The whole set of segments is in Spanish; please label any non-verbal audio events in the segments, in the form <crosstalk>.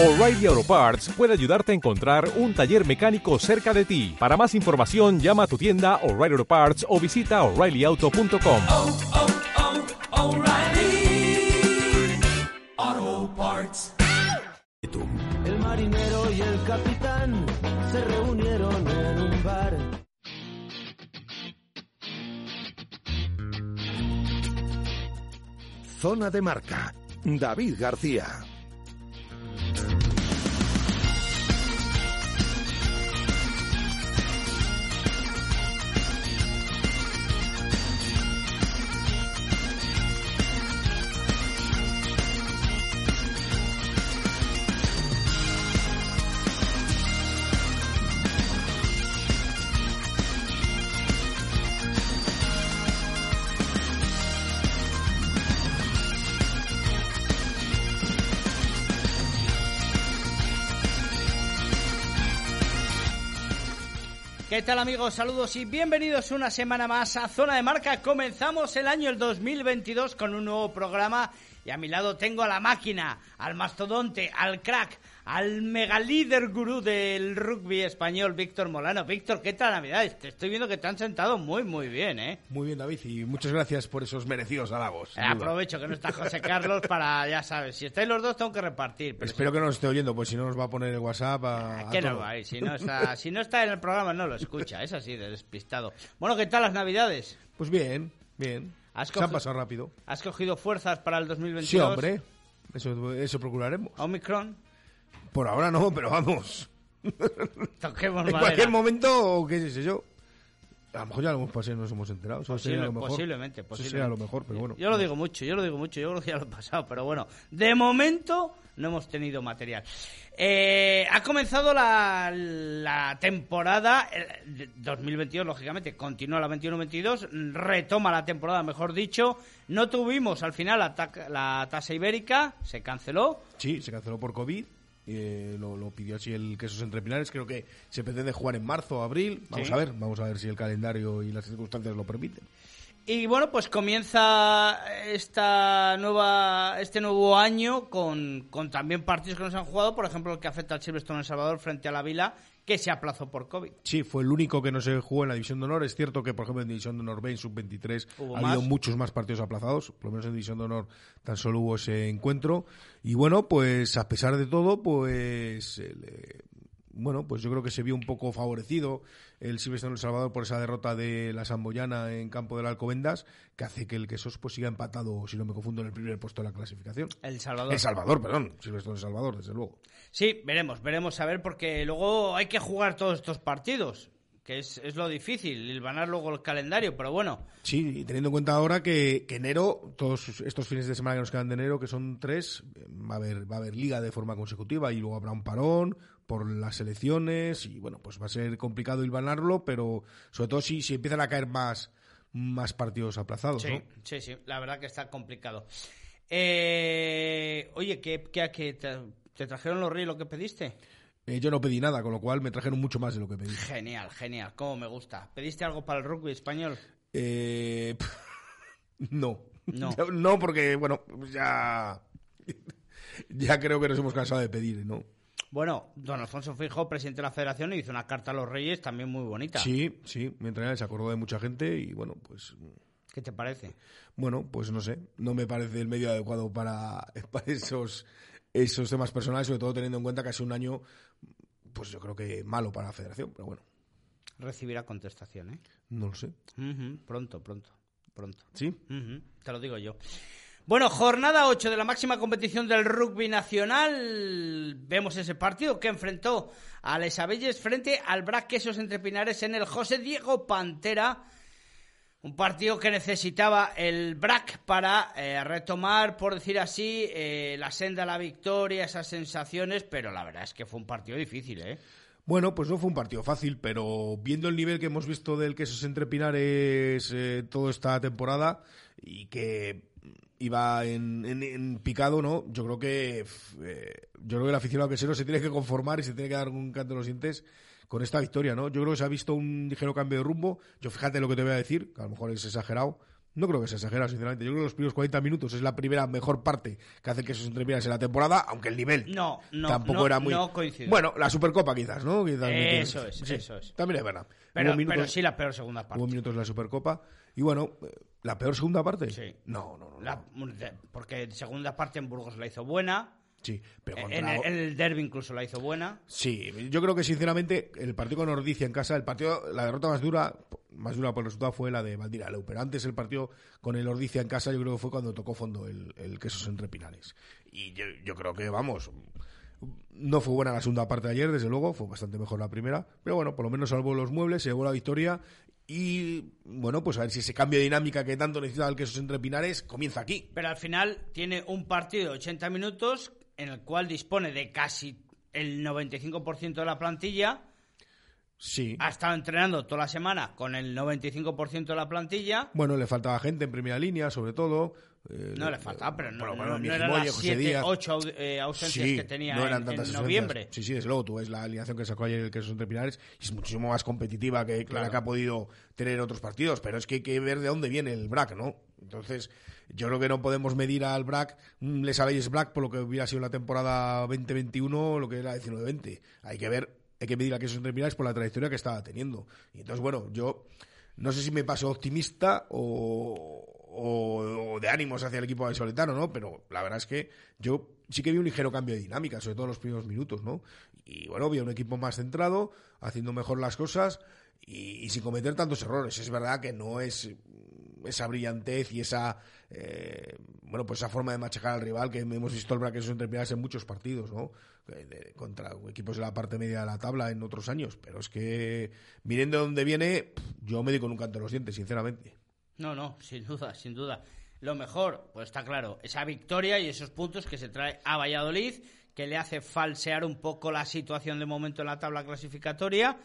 O'Reilly Auto Parts puede ayudarte a encontrar un taller mecánico cerca de ti. Para más información, llama a tu tienda O'Reilly Auto Parts o visita oreillyauto.com. oh, oh, Parts. El marinero y el capitán se reunieron en un bar. Zona de marca. David García. ¿Qué tal amigos? Saludos y bienvenidos una semana más a Zona de Marca. Comenzamos el año el 2022 con un nuevo programa y a mi lado tengo a la máquina, al mastodonte, al crack, al megalíder gurú del rugby español, Víctor Molano. Víctor, ¿qué tal Navidades? Te estoy viendo que te han sentado muy, muy bien, ¿eh? Muy bien, David, y muchas gracias por esos merecidos halagos. Eh. Aprovecho que no está José Carlos para, ya sabes, si estáis los dos tengo que repartir. pero Espero que no nos esté oyendo, pues si no nos va a poner el WhatsApp a, a ¿Qué no todo. va? Y Si no, está, <laughs> si no está en el programa, no lo escucha. Es así, de despistado. Bueno, ¿qué tal las Navidades? Pues bien, bien. ¿Has Se han pasado rápido. ¿Has cogido fuerzas para el 2022? Sí, hombre. Eso, eso procuraremos. Omicron. Por ahora no, pero vamos. <laughs> Toquemos En madera. cualquier momento, qué sé yo. A lo mejor ya lo hemos pasado y no nos hemos enterado. Eso Posible- sería lo mejor. posiblemente, Eso posiblemente. sería lo mejor, pero bueno. Yo lo digo mucho, yo lo digo mucho, yo creo que ya lo he pasado, pero bueno, de momento no hemos tenido material. Eh, ha comenzado la, la temporada eh, de 2022, lógicamente, continúa la 21-22, retoma la temporada, mejor dicho. No tuvimos al final la, la tasa ibérica, se canceló. Sí, se canceló por COVID. Eh, lo, lo pidió así el Quesos Entre Pinares. Creo que se pretende jugar en marzo o abril. Vamos Sí. a ver, vamos a ver si el calendario y las circunstancias lo permiten. Y bueno, pues comienza esta nueva, este nuevo año con, con también partidos que nos han jugado, por ejemplo, el que afecta al Silverstone en El Salvador frente a la Vila, que se aplazó por COVID. Sí, fue el único que no se jugó en la División de Honor. Es cierto que, por ejemplo, en División de Honor B, en Sub-23, Hubo ha habido muchos más partidos aplazados. Por lo menos en División de Honor tan solo hubo ese encuentro. Y bueno, pues a pesar de todo, pues... eh, bueno, pues yo creo que se vio un poco favorecido el Silvestre El Salvador por esa derrota de la Samboyana en campo del Alcobendas, que hace que el Quesos pues siga empatado, si no me confundo, en el primer puesto de la clasificación. El Salvador. El Salvador, perdón. Silvestre El Salvador, desde luego. Sí, veremos, veremos a ver, porque luego hay que jugar todos estos partidos, que es, es lo difícil, el ganar luego el calendario, pero bueno, Sí, y teniendo en cuenta ahora que, que enero, todos estos fines de semana que nos quedan de enero, que son tres, va a haber, va a haber liga de forma consecutiva y luego habrá un parón por las elecciones y bueno, pues va a ser complicado ir ganarlo, pero sobre todo si, si empiezan a caer más, más partidos aplazados, sí, ¿no? sí, sí, la verdad que está complicado. Eh, oye, ¿qué, qué, qué te, te trajeron los reyes lo que pediste? Eh, yo no pedí nada, con lo cual me trajeron mucho más de lo que pedí. Genial, genial, cómo me gusta. ¿Pediste algo para el rugby español? Eh, <laughs> no. No. <laughs> No, porque, bueno, ya... <laughs> Ya creo que nos hemos cansado de pedir, ¿no? Bueno, don Alfonso Fijo, presidente de la federación, hizo una carta a los reyes también muy bonita. Sí, sí, mi entrenador se acordó de mucha gente y bueno, pues ¿Qué te parece? bueno, pues no sé, no me parece el medio adecuado para, <laughs> para esos esos temas personales, sobre todo teniendo en cuenta que ha sido un año pues yo creo que malo para la federación, pero bueno, Recibirá contestación, ¿eh? no lo sé. Pronto, pronto, pronto. ¿Sí? Te lo digo yo. Bueno, jornada 8 de la máxima competición del rugby nacional. Vemos ese partido que enfrentó a Les Abelles frente al Brac Quesos Entre Pinares en el José Diego Pantera. Un partido que necesitaba el BRAC para eh, retomar, por decir así, eh, la senda a la victoria, esas sensaciones, pero la verdad es que fue un partido difícil, ¿eh? Bueno, pues no fue un partido fácil, pero viendo el nivel que hemos visto del Quesos Entre Pinares eh, toda esta temporada y que iba en, en- en picado, ¿no? Yo creo que eh, yo creo que el aficionado quesero se tiene que conformar y se tiene que dar un canto en los dientes con esta victoria, ¿no? Yo creo que se ha visto un ligero cambio de rumbo. Yo fíjate lo que te voy a decir, que a lo mejor es exagerado. No creo que se exagera, sinceramente. Yo creo que los primeros 40 minutos es la primera mejor parte que hace que esos entrepinares en la temporada, aunque el nivel No, no, tampoco no, era muy. no coincido. Bueno, la Supercopa quizás, ¿no? Quizás- Eso es, Sí, eso es. También es verdad. Pero, Hubo minutos, pero sí la peor segunda parte. hubo minutos de la Supercopa. Y bueno, eh, ¿la peor segunda parte? Sí. No, no, no. La- porque segunda parte en Burgos la hizo buena. Sí, pero contra En la- el, en el derby incluso la hizo buena. Sí, yo creo que sinceramente el partido con Ordicia en casa, el partido, la derrota más dura, más dura por el resultado fue la de Valdira Leu, pero antes el partido con el Ordicia en casa yo creo que fue cuando tocó fondo el, el Quesos entre Pinares. Y yo, yo creo que, vamos, no fue buena la segunda parte de ayer, desde luego, fue bastante mejor la primera, pero bueno, por lo menos salvó los muebles, se llevó la victoria y, bueno, pues a ver si ese cambio de dinámica que tanto necesita el Quesos entre Pinares comienza aquí. Pero al final tiene un partido de 80 minutos en el cual dispone de casi el 95% de la plantilla. Sí. Ha estado entrenando toda la semana con el 95% de la plantilla. Bueno, le faltaba gente en primera línea, sobre todo. Eh, No le faltaba, pero no, bueno, no, no eran las José 7, Díaz. 8 ausencias Sí, que tenía no eran en, tantas en ausencias. noviembre. Sí, sí, desde luego, tú ves la alineación que sacó ayer el Quesos entre Pinares y es muchísimo más competitiva que, que la que ha podido tener en otros partidos, pero es que hay que ver de dónde viene el BRAC, ¿no? Entonces, yo creo que no podemos medir al BRAC, mm, les sabéis BRAC por lo que hubiera sido la temporada 2021, lo que era 19-20. Hay que ver, hay que medir a Quesos entre Pinares por la trayectoria que estaba teniendo. Y entonces, bueno, yo no sé si me paso optimista o, o- de ánimos hacia el equipo vallisoletano, ¿no? Pero la verdad es que yo sí que vi un ligero cambio de dinámica, sobre todo en los primeros minutos, ¿no? Y bueno, vi a un equipo más centrado, haciendo mejor las cosas y, sin cometer tantos errores. Es verdad que no es esa brillantez y esa eh, bueno pues esa forma de machacar al rival que hemos visto el Braque entre Pinares en muchos partidos, ¿no? De- contra equipos de la parte media de la tabla en otros años. Pero es que, miren de dónde viene, yo me di con un canto en los dientes, sinceramente. No, no, sin duda, sin duda. Lo mejor, pues está claro, esa victoria y esos puntos que se trae a Valladolid, que le hace falsear un poco la situación de momento en la tabla clasificatoria,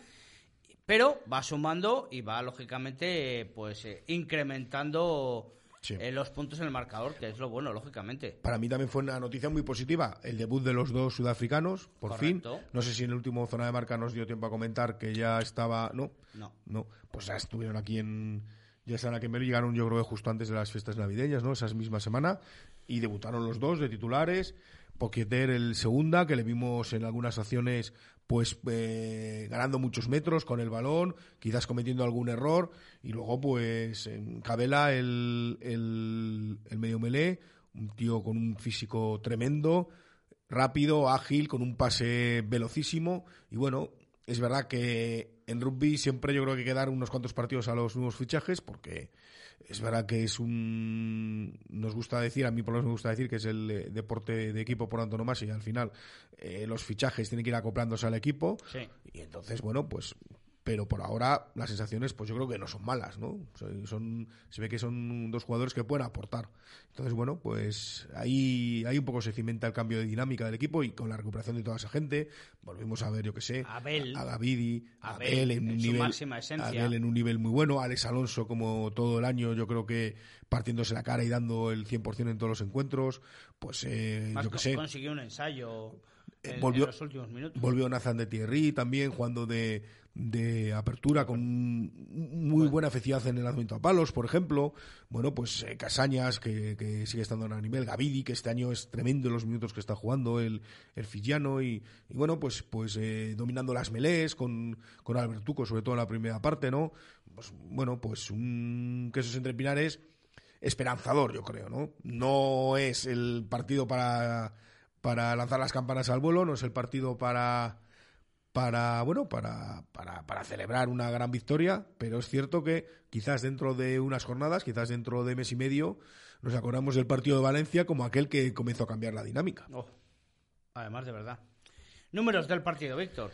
pero va sumando y va lógicamente pues eh, incrementando Sí. eh, los puntos en el marcador, que es lo bueno, lógicamente. Para mí también fue una noticia muy positiva el debut de los dos sudafricanos, por Correcto. fin. No sé si en el último zona de marca nos dio tiempo a comentar que ya estaba. No, No. no. Pues ya estuvieron aquí en. Ya en Melo, llegaron yo creo que justo antes de las fiestas navideñas, ¿no? Esa misma semana. Y debutaron los dos de titulares. Poqueter el segunda, que le vimos en algunas acciones pues eh, ganando muchos metros con el balón, quizás cometiendo algún error, y luego pues en Cabela el, el, el medio melé, un tío con un físico tremendo, rápido, ágil, con un pase velocísimo, y bueno, es verdad que en rugby siempre yo creo que hay que dar unos cuantos partidos a los nuevos fichajes, porque es verdad que es un. Nos gusta decir, a mí por lo menos me gusta decir que es el eh, deporte de equipo por antonomasia y al final eh, los fichajes tienen que ir acoplándose al equipo. Sí. Y entonces, bueno, pues. Pero por ahora las sensaciones, pues yo creo que no son malas, ¿no? Son, son- se ve que son dos jugadores que pueden aportar. Entonces, bueno, pues ahí, ahí un poco se cimenta el cambio de dinámica del equipo y con la recuperación de toda esa gente, volvimos a ver, yo que sé, Abel. a Gavidi, a Abel, Abel en un en su nivel, máxima esencia. Abel en un nivel muy bueno, Alex Alonso como todo el año, yo creo que partiéndose la cara y dando el 100% en todos los encuentros, pues eh, Más yo que sé, consiguió un ensayo en, volvió- en los últimos minutos. volvió Nathan de Thierry también jugando de, de apertura con muy buena efectividad en el lanzamiento a palos, por ejemplo. Bueno, pues eh, Casañas, que, que sigue estando a nivel, Gavidi, que este año es tremendo en los minutos que está jugando, el, el Fillano, y, y bueno, pues, pues eh, dominando las melés con, con Albertuco, sobre todo en la primera parte, ¿no? Pues, bueno, pues un quesos entre pinares esperanzador, yo creo, ¿no? No es el partido para, para lanzar las campanas al vuelo, no es el partido para para bueno para, para, para celebrar una gran victoria, pero es cierto que quizás dentro de unas jornadas, quizás dentro de mes y medio, nos acordamos del partido de Valencia como aquel que comenzó a cambiar la dinámica. Oh, además, de verdad. Números del partido, Víctor.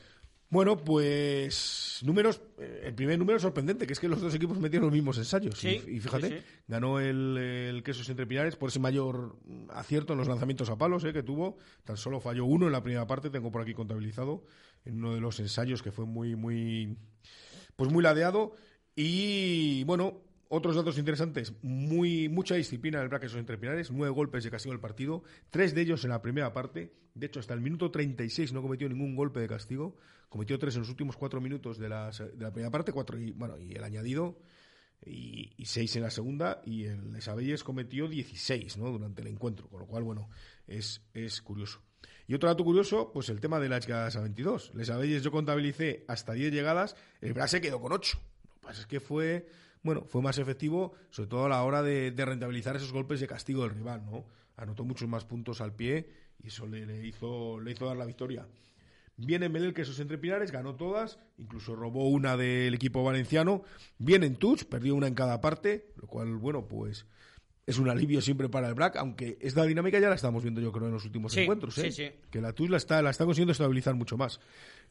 Bueno, pues números, eh, el primer número sorprendente, que es que los dos equipos metieron los mismos ensayos. Sí, y, fíjate, sí, sí. ganó el, el Quesos entre Pinares por ese mayor mm, acierto en los lanzamientos a palos eh, que tuvo. Tan solo falló uno en la primera parte, tengo por aquí contabilizado, en uno de los ensayos que fue muy, muy, pues muy ladeado. Y bueno, otros datos interesantes, muy mucha disciplina en el braque entre Pinares, nueve golpes de castigo del partido, tres de ellos en la primera parte. De hecho, hasta el minuto 36 no cometió ningún golpe de castigo. Cometió tres en los últimos cuatro minutos de, las- de la primera parte, cuatro y, bueno, y el añadido. y, y 6 en la segunda, y el Les Abelles cometió 16 ¿no? durante el encuentro, con lo cual, bueno, es, es curioso. Y otro dato curioso, pues el tema de las llegadas a 22. Les Abelles yo contabilicé hasta 10 llegadas, el Bras se quedó con 8. Lo que pasa es que fue, bueno, fue más efectivo, sobre todo a la hora de, rentabilizar esos golpes de castigo del rival, ¿no? Anotó muchos más puntos al pie y eso le hizo, le hizo dar la victoria. Viene Melel, que esos entre Pinares, ganó todas, incluso robó una del equipo valenciano. Viene en Touch, perdió una en cada parte, lo cual, bueno, pues es un alivio siempre para el Black, aunque esta dinámica ya la estamos viendo yo creo en los últimos Sí, encuentros, ¿eh? sí, sí. que la Touch la está, la está consiguiendo estabilizar mucho más.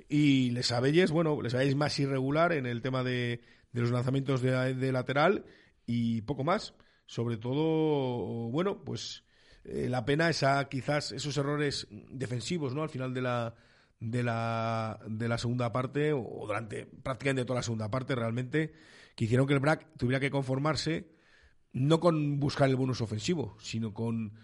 Y Les Abelles, bueno, Les Abelles más irregular en el tema de, de los lanzamientos de, de lateral y poco más. Sobre todo, bueno, pues eh, la pena esa quizás esos errores defensivos, ¿no? Al final de la de la de la segunda parte o durante prácticamente toda la segunda parte realmente que hicieron que el BRAC tuviera que conformarse no con buscar el bonus ofensivo, sino con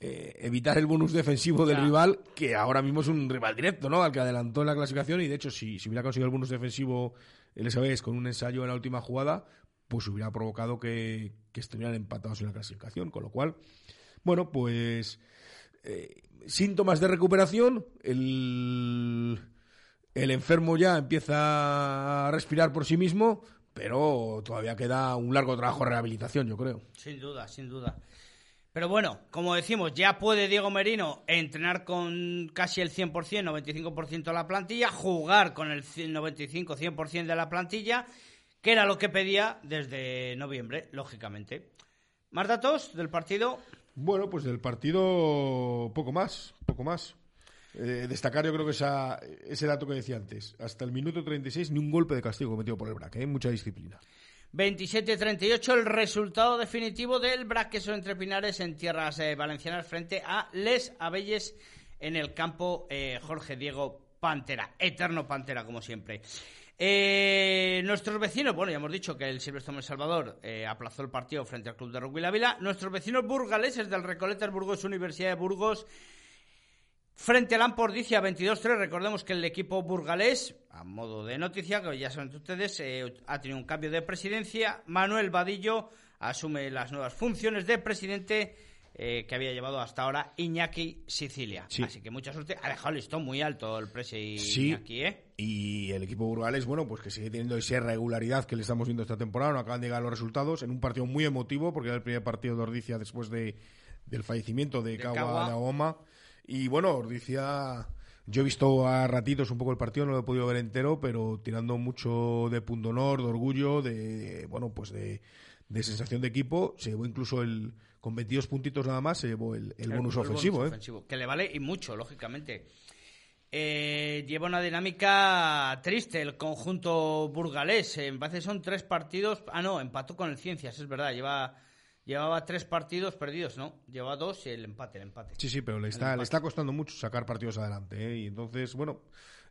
eh, evitar el bonus defensivo del Ya. rival, que ahora mismo es un rival directo, ¿no? Al que adelantó en la clasificación y de hecho si, si hubiera conseguido el bonus defensivo el SBs con un ensayo en la última jugada, pues hubiera provocado que, que estuvieran empatados en la clasificación, con lo cual, bueno, pues eh, síntomas de recuperación, el, el enfermo ya empieza a respirar por sí mismo, pero todavía queda un largo trabajo de rehabilitación, yo creo. Sin duda, sin duda. Pero bueno, como decimos, ya puede Diego Merino entrenar con casi el 100%, 95% de la plantilla, jugar con el 95-100% de la plantilla, que era lo que pedía desde noviembre, lógicamente. Más datos del partido. Bueno, pues del partido poco más, poco más. Eh, destacar yo creo que esa, ese dato que decía antes. Hasta el minuto 36 ni un golpe de castigo cometido por el BRAC, ¿eh? mucha disciplina. 27-38 el resultado definitivo del Braqueso entre Pinares en tierras eh, valencianas frente a Les Abelles en el campo eh, Jorge Diego Pantera, eterno Pantera como siempre. Eh, nuestros vecinos, bueno, ya hemos dicho que el Silvestre El Salvador eh, aplazó el partido frente al Club de Rugby La Vila. Nuestros vecinos burgaleses del Recoletas Burgos Universidad de Burgos Frente al Ampordicia 22-3, recordemos que el equipo burgalés, a modo de noticia, que ya saben ustedes, eh, ha tenido un cambio de presidencia. Manuel Vadillo asume las nuevas funciones de presidente eh, que había llevado hasta ahora Iñaki Sicilia. Sí. Así que mucha suerte. Ha dejado el listón muy alto el presi Sí. Iñaki, ¿eh? Y el equipo burgalés, bueno, pues que sigue teniendo esa regularidad que le estamos viendo esta temporada. No acaban de llegar los resultados en un partido muy emotivo, porque era el primer partido de Ordicia después de, del fallecimiento de, De Cagua Cagua. Laoma. Y bueno, Ordicia, yo he visto a ratitos un poco el partido, no lo he podido ver entero, pero tirando mucho de punto honor, de orgullo, de, bueno, pues de, de sensación de equipo. Se llevó incluso el, con 22 puntitos nada más, se llevó el, el bonus ofensivo, bonus ¿eh? ofensivo, Que le vale y mucho, lógicamente. Eh, lleva una dinámica triste el conjunto burgalés. En base son tres partidos. Ah, no, empató con el Ciencias, es verdad. Lleva, llevaba tres partidos perdidos, ¿no? Lleva dos y el empate, el empate. Sí, sí, pero le está, le está costando mucho sacar partidos adelante. ¿eh? Y entonces, bueno,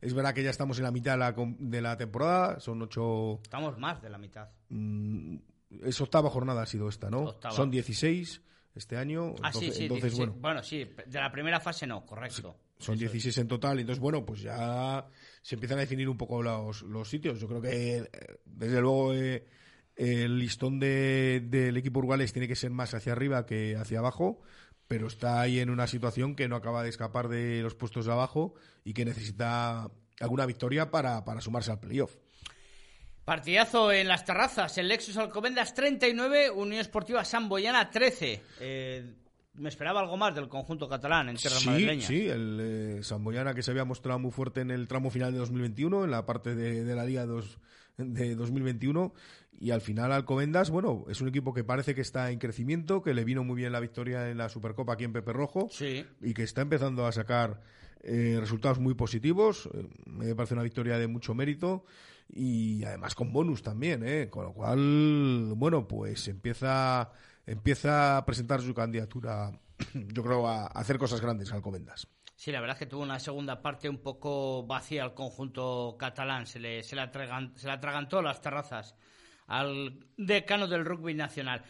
es verdad que ya estamos en la mitad de la, de la temporada, son ocho. Estamos más de la mitad. mm, es octava jornada ha sido esta, ¿no? Octava. Son 16 este año. Ah, entonces, sí, sí. entonces 16. bueno, sí, de la primera fase no, correcto. son Eso es. 16 en total. Entonces, bueno, pues ya se empiezan a definir un poco los, los sitios. Yo creo que, desde luego, eh, el listón de- del equipo Urgales tiene que ser más hacia arriba que hacia abajo, pero está ahí en una situación que no acaba de escapar de los puestos de abajo y que necesita alguna victoria para, para sumarse al playoff. Partidazo en las terrazas. El Lexus Alcobendas 39, Unión Esportiva Samboyana 13. Eh, me esperaba algo más del conjunto catalán en tierras Sí, madrileñas. sí, el eh, Samboyana que se había mostrado muy fuerte en el tramo final de 2021, en la parte de, de la Liga dos- de 2021, y al final Alcobendas, bueno, es un equipo que parece que está en crecimiento, que le vino muy bien la victoria en la Supercopa aquí en Pepe Rojo, Sí. y que está empezando a sacar eh, resultados muy positivos. Eh, me parece una victoria de mucho mérito y además con bonus también, ¿eh? con lo cual, bueno, pues empieza, empieza a presentar su candidatura, yo creo, a, hacer cosas grandes Alcobendas. Sí, la verdad es que tuvo una segunda parte un poco vacía al conjunto catalán. Se le, se le, atragan- se le atragantó las terrazas al decano del rugby nacional.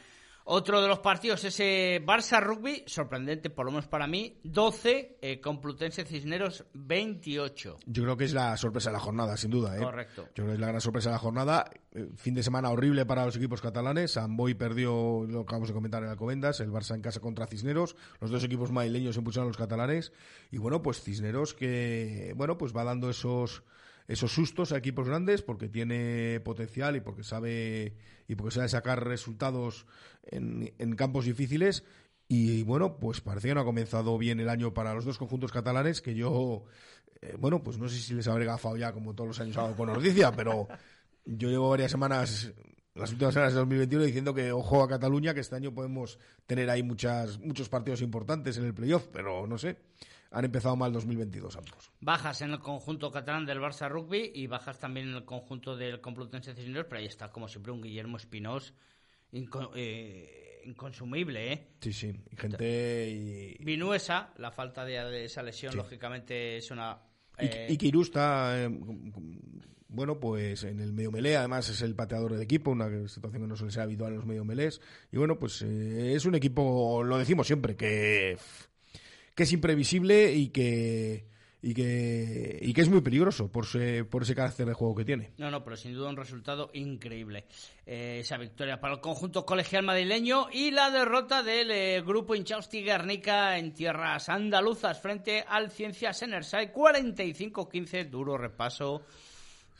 Otro de los partidos, ese Barça Rugby, sorprendente por lo menos para mí, 12, eh, Complutense Cisneros 28. Yo creo que es la sorpresa de la jornada, sin duda. ¿eh? Correcto. Yo creo que es la gran sorpresa de la jornada. Eh, Fin de semana horrible para los equipos catalanes. Samboy perdió, lo acabamos de comentar en Alcobendas, el Barça en casa contra Cisneros. Los dos equipos madrileños impulsaron a los catalanes. Y bueno, pues Cisneros que, bueno, pues va dando esos esos sustos a equipos grandes porque tiene potencial y porque sabe y porque sabe sacar resultados en, campos difíciles. Y bueno pues parece que no ha comenzado bien el año para los dos conjuntos catalanes que yo eh, bueno pues no sé si les habré gafado ya como todos los años hago con noticia pero yo llevo varias semanas las últimas semanas de 2021 diciendo que ojo a Cataluña que este año podemos tener ahí muchas muchos partidos importantes en el playoff pero no sé han empezado mal 2022 ambos. Bajas en el conjunto catalán del Barça Rugby y bajas también en el conjunto del Complutense Cisneros, pero ahí está, como siempre, un Guillermo Espinós inco- eh, inconsumible, ¿eh? Sí, sí, y gente y, Vinuesa, la falta de, de esa lesión, Sí. lógicamente, es una... y, eh, y Quirú está eh, bueno, pues en el medio melé, además es el pateador del equipo, una situación que no suele ser habitual en los medio melés. Y bueno, pues es un equipo, lo decimos siempre, que, que es imprevisible y que, y que, y que es muy peligroso por ese, por ese carácter de juego que tiene. No, no, pero sin duda un resultado increíble. Eh, esa victoria para el conjunto colegial madrileño y la derrota del eh, grupo Inchausti Guernica en tierras andaluzas frente al Ciencias Enerside 45-15, duro repaso.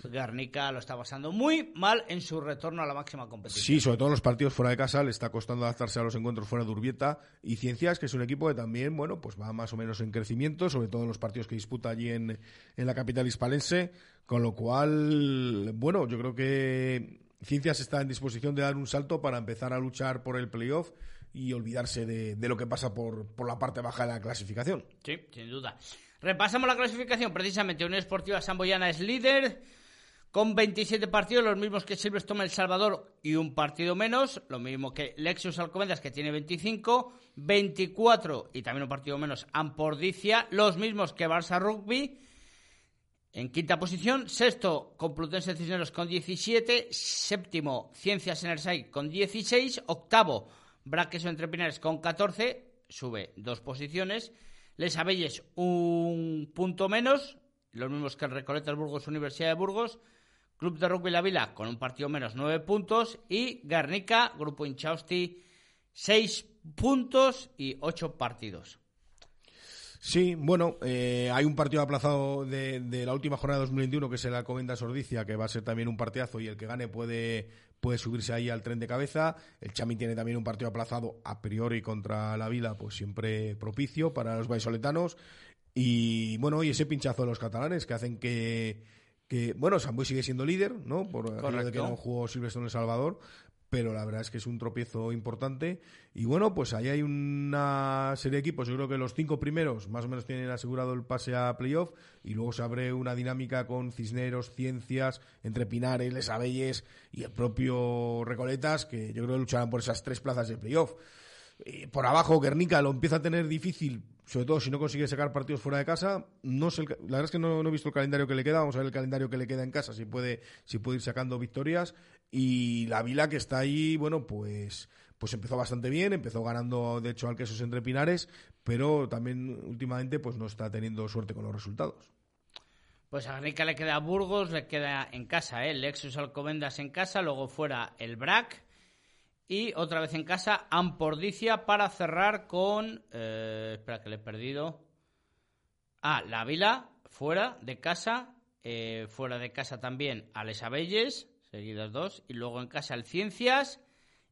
Guernica lo está pasando muy mal en su retorno a la máxima competición. Sí, sobre todo en los partidos fuera de casa le está costando adaptarse a los encuentros fuera de Urbieta y Ciencias, que es un equipo que también, bueno, pues va más o menos en crecimiento, sobre todo en los partidos que disputa allí en, en la capital hispalense, con lo cual, bueno, yo creo que Ciencias está en disposición de dar un salto para empezar a luchar por el playoff y olvidarse de, de lo que pasa por, por la parte baja de la clasificación. Sí, sin duda. Repasamos la clasificación. Precisamente, Unión Esportiva Samboyana es líder con 27 partidos, los mismos que Silverstone El Salvador y un partido menos. Lo mismo que Lexus Alcobendas, que tiene 25. 24 y también un partido menos Ampordicia. Los mismos que Barça Rugby. En quinta posición, sexto Complutense Cisneros con 17, séptimo Ciencias Enerside con 16, octavo Braqueso Entre Pinares con 14, sube dos posiciones, Les Abelles un punto menos, los mismos que el Recoletas Burgos Universidad de Burgos, Club de Rugby La Vila con un partido menos, nueve puntos, y Garnica, Grupo Inchausti, seis puntos y ocho partidos. Sí, bueno, eh, hay un partido aplazado de, la última jornada de 2021 que es el Alcobendas Sordicia, que va a ser también un partidazo y el que gane puede, puede subirse ahí al tren de cabeza. El Chami tiene también un partido aplazado a priori contra la Vila, pues siempre propicio para los vallisoletanos. Y bueno, y ese pinchazo de los catalanes que hacen que, que bueno, Samboy sigue siendo líder, ¿no? Por de que no jugó Silvestre en El Salvador, pero la verdad es que es un tropiezo importante. Y bueno, pues ahí hay una serie de equipos. Yo creo que los cinco primeros más o menos tienen asegurado el pase a playoff. Y luego se abre una dinámica con Cisneros, Ciencias, entre Pinares, Les Abelles y el propio Recoletas, que yo creo que lucharán por esas tres plazas de playoff. Eh, por abajo, Guernica lo empieza a tener difícil, sobre todo si no consigue sacar partidos fuera de casa. No sé, la verdad es que no, he visto el calendario que le queda. Vamos a ver el calendario que le queda en casa, si puede, si puede ir sacando victorias. Y la Vila que está ahí, bueno, pues, pues empezó bastante bien, empezó ganando, de hecho, al Quesos entre Pinares, pero también últimamente pues no está teniendo suerte con los resultados. Pues a Garnica le queda Burgos, le queda en casa, ¿eh? Lexus Alcobendas en casa, luego fuera el BRAC y otra vez en casa Ampordicia para cerrar con... eh, espera que le he perdido. Ah, La Vila, fuera de casa, eh, fuera de casa también Ales Abelles, seguidas dos, y luego en casa el Ciencias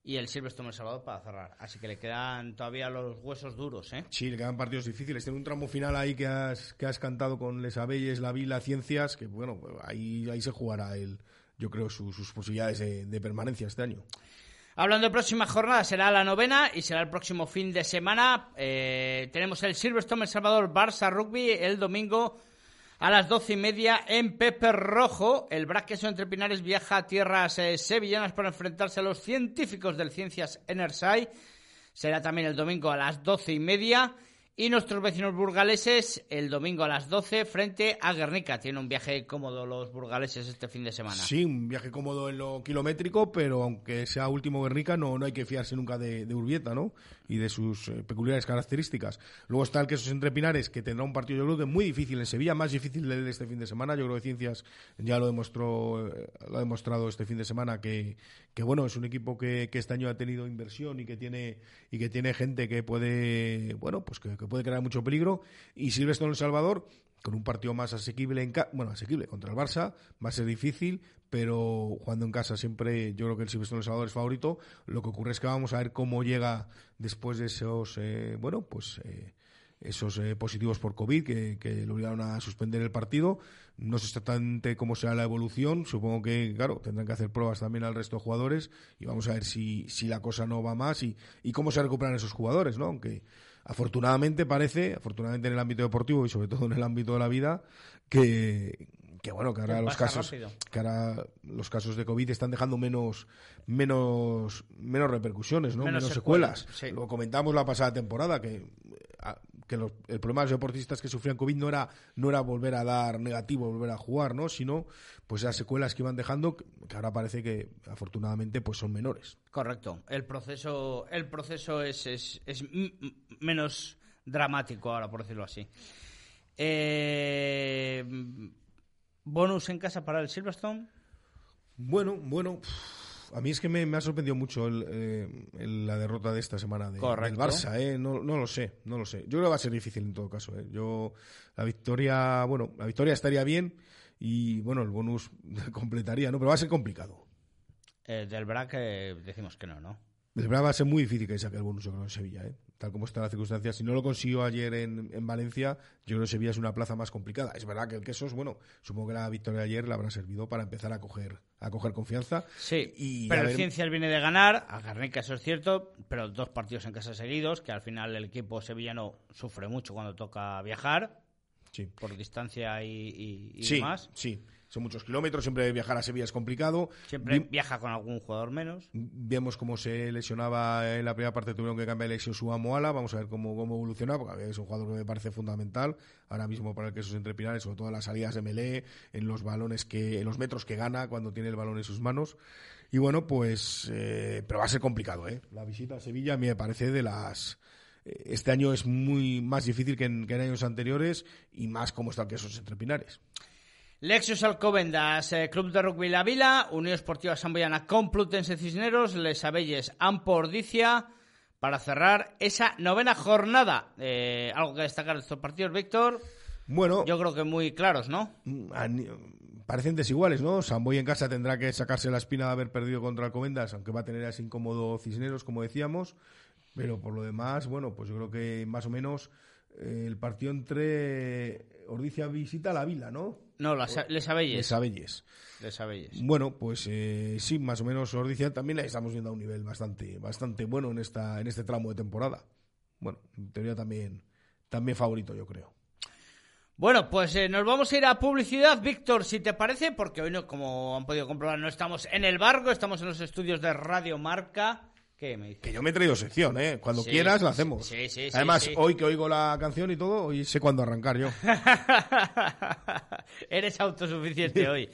y el Silvestre El Salvador para cerrar. Así que le quedan todavía los huesos duros, ¿eh? Sí, le quedan partidos difíciles. Tiene un tramo final ahí que has, que has cantado con Les Abelles, La Vila, Ciencias, que bueno, ahí, ahí se jugará el, yo creo, su- sus posibilidades de, de permanencia este año. Hablando de próxima jornada, será la novena y será el próximo fin de semana. Eh, tenemos el Silverstone El Salvador Barça Rugby el domingo a las doce y media en Pepe Rojo. El Braqueso entre Pinares viaja a tierras eh, sevillanas para enfrentarse a los científicos del Ciencias Enerside. Será también el domingo a las doce y media. Y nuestros vecinos burgaleses el domingo a las 12 frente a Guernica. Tienen un viaje cómodo los burgaleses este fin de semana. Sí, un viaje cómodo en lo kilométrico, pero aunque sea último Guernica, no, no hay que fiarse nunca de, de Urbieta, ¿no? Y de sus eh, peculiares características. Luego está el Quesos Entre Pinares, que tendrá un partido, yo creo muy difícil en Sevilla, más difícil de este fin de semana. Yo creo que Ciencias ya lo demostró, eh, lo ha demostrado este fin de semana que, que bueno, es un equipo que, este año ha tenido inversión y que tiene, y que tiene gente que puede, bueno, pues que, que puede crear mucho peligro. Y Silvestre en El Salvador, con un partido más asequible, en bueno, asequible contra el Barça, va a ser difícil, pero jugando en casa siempre yo creo que el Silvestre El Salvador es favorito. Lo que ocurre es que vamos a ver cómo llega después de esos, eh, bueno, pues... eh, esos eh, positivos por COVID que, que lo obligaron a suspender el partido. No sé exactamente cómo será la evolución. Supongo que, claro, tendrán que hacer pruebas también al resto de jugadores y vamos a ver si, si la cosa no va más y, y cómo se recuperan esos jugadores, ¿no? Aunque afortunadamente parece, afortunadamente en el ámbito deportivo y sobre todo en el ámbito de la vida, que, que bueno, que ahora los casos, que ahora los casos de COVID están dejando menos, menos, menos repercusiones, ¿no? Menos Menos, secuelas, secuelas. sí. Lo comentamos la pasada temporada que a- que los- el problema de los deportistas que sufrían COVID no era, no era volver a dar negativo, volver a jugar, ¿no? Sino, pues esas secuelas que iban dejando, que ahora parece que, afortunadamente, pues son menores. Correcto. El proceso, el proceso es, es, es menos dramático ahora, por decirlo así. Eh, bonus en casa para el Silverstone. Bueno, bueno, a mí es que me, me ha sorprendido mucho el, eh, el- la derrota de esta semana de, del. Barça, ¿eh? No, no lo sé, no lo sé. Yo creo que va a ser difícil en todo caso, ¿eh? Yo, la victoria, bueno, la victoria estaría bien y, bueno, el bonus <laughs> completaría, ¿no? Pero va a ser complicado. Eh, del Brac decimos que no, ¿no? De verdad va a ser muy difícil que saque el bonus, yo creo, en Sevilla, ¿eh? tal como están las circunstancias. Si no lo consiguió ayer en, en Valencia, yo creo que Sevilla es una plaza más complicada. Es verdad que el Quesos, bueno, supongo que la victoria de ayer le habrá servido para empezar a coger, a coger confianza. Sí, Y pero a el ver- Ciencias viene de ganar, a Garnica eso es cierto, pero dos partidos en casa seguidos, que al final el equipo sevillano sufre mucho cuando toca viajar, Sí. por distancia y, y- y sí, demás. sí. Son muchos kilómetros, siempre viajar a Sevilla es complicado. Siempre Vi- viaja con algún jugador menos. Vemos cómo se lesionaba en la primera parte, tuvieron que cambiar el lesión su Moala. Vamos a ver cómo, cómo evoluciona, porque es un jugador que me parece fundamental ahora mismo para el que esos entrepinares, sobre todo en las salidas de melee, en los balones que, en los metros que gana cuando tiene el balón en sus manos. Y bueno, pues, eh, pero va a ser complicado, ¿eh? La visita a Sevilla a mí me parece de las. eh, Este año es muy más difícil que en, que en años anteriores y más como está el que esos entrepinares. Lexus Alcobendas, eh, Club de Rugby La Vila, Unión Esportiva Samboyana Complutense Cisneros, Les Abelles Ampordicia, para cerrar esa novena jornada. Eh, algo que destacar de estos partidos, Víctor. Bueno, Yo creo que muy claros, ¿no? Mm, parecen desiguales, ¿no? Samboy en casa tendrá que sacarse la espina de haber perdido contra Alcobendas, aunque va a tener ese incómodo Cisneros, como decíamos. Pero por lo demás, bueno, pues yo creo que más o menos eh, el partido entre Ordicia visita la Vila, ¿no? No, las, Les Abelles. Les Abelles. Les Abelles. Bueno, pues eh, sí, más o menos Ordicia también la estamos viendo a un nivel bastante, bastante bueno en esta, en este tramo de temporada. Bueno, en teoría también, también favorito, yo creo. Bueno, pues eh, nos vamos a ir a publicidad, Víctor, si te parece, porque hoy, no, como han podido comprobar, no estamos en el barco, estamos en los estudios de Radio Marca. ¿Qué me dices? Que yo me he traído sección, ¿eh? Cuando Sí, quieras la hacemos. sí, sí, sí, Además, hoy que oigo la canción y todo, hoy sé cuándo arrancar yo. <laughs> Eres autosuficiente hoy.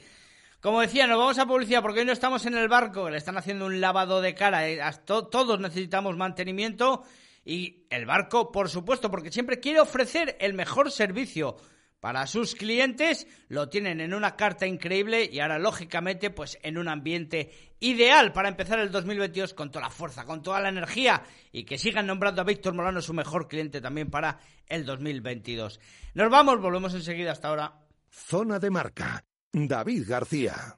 Como decía, nos vamos a publicidad porque hoy no estamos en el barco, le están haciendo un lavado de cara. eh, Todos necesitamos mantenimiento y el barco, por supuesto, porque siempre quiere ofrecer el mejor servicio para sus clientes. Lo tienen en una carta increíble y ahora, lógicamente, pues en un ambiente ideal para empezar el 2022 con toda la fuerza, con toda la energía y que sigan nombrando a Víctor Molano su mejor cliente también para el 2022. Nos vamos, volvemos enseguida hasta ahora. Zona de marca. David García.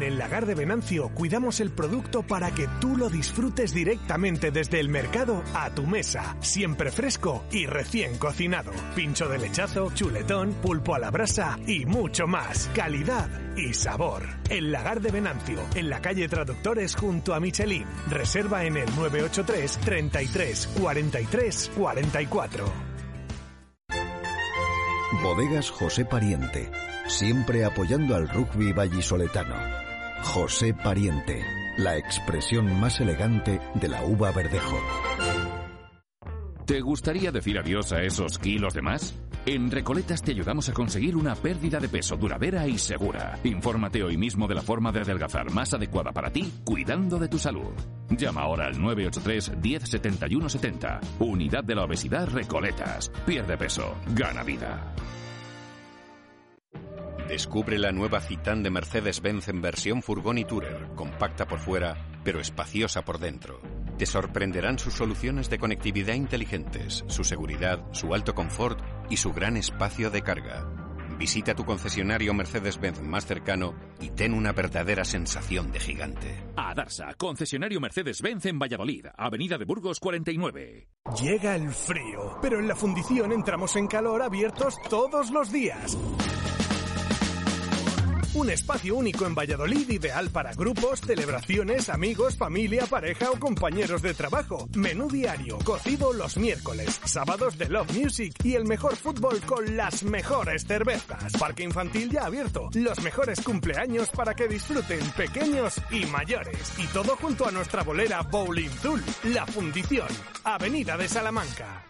en el Lagar de Venancio cuidamos el producto para que tú lo disfrutes directamente desde el mercado a tu mesa, siempre fresco y recién cocinado. Pincho de lechazo, chuletón, pulpo a la brasa y mucho más. Calidad y sabor. El Lagar de Venancio, en la calle Traductores junto a Michelin. Reserva en el 983 33 43 44. Bodegas José Pariente, siempre apoyando al rugby vallisoletano. José Pariente, la expresión más elegante de la uva verdejo. ¿Te gustaría decir adiós a esos kilos de más? En Recoletas te ayudamos a conseguir una pérdida de peso duradera y segura. Infórmate hoy mismo de la forma de adelgazar más adecuada para ti, cuidando de tu salud. Llama ahora al 983 10 71 70. Unidad de la obesidad Recoletas. Pierde peso, gana vida. Descubre la nueva Citan de Mercedes-Benz en versión furgón y tourer, compacta por fuera, pero espaciosa por dentro. Te sorprenderán sus soluciones de conectividad inteligentes, su seguridad, su alto confort y su gran espacio de carga. Visita tu concesionario Mercedes-Benz más cercano y ten una verdadera sensación de gigante. A Darsa, concesionario Mercedes-Benz en Valladolid, Avenida de Burgos 49. Llega el frío, pero en la fundición entramos en calor abiertos todos los días. Un espacio único en Valladolid ideal para grupos, celebraciones, amigos, familia, pareja o compañeros de trabajo. Menú diario, cocido los miércoles, sábados de Love Music y el mejor fútbol con las mejores cervezas. Parque infantil ya abierto, los mejores cumpleaños para que disfruten pequeños y mayores. Y todo junto a nuestra bolera Bowling Tool, La Fundición, Avenida de Salamanca.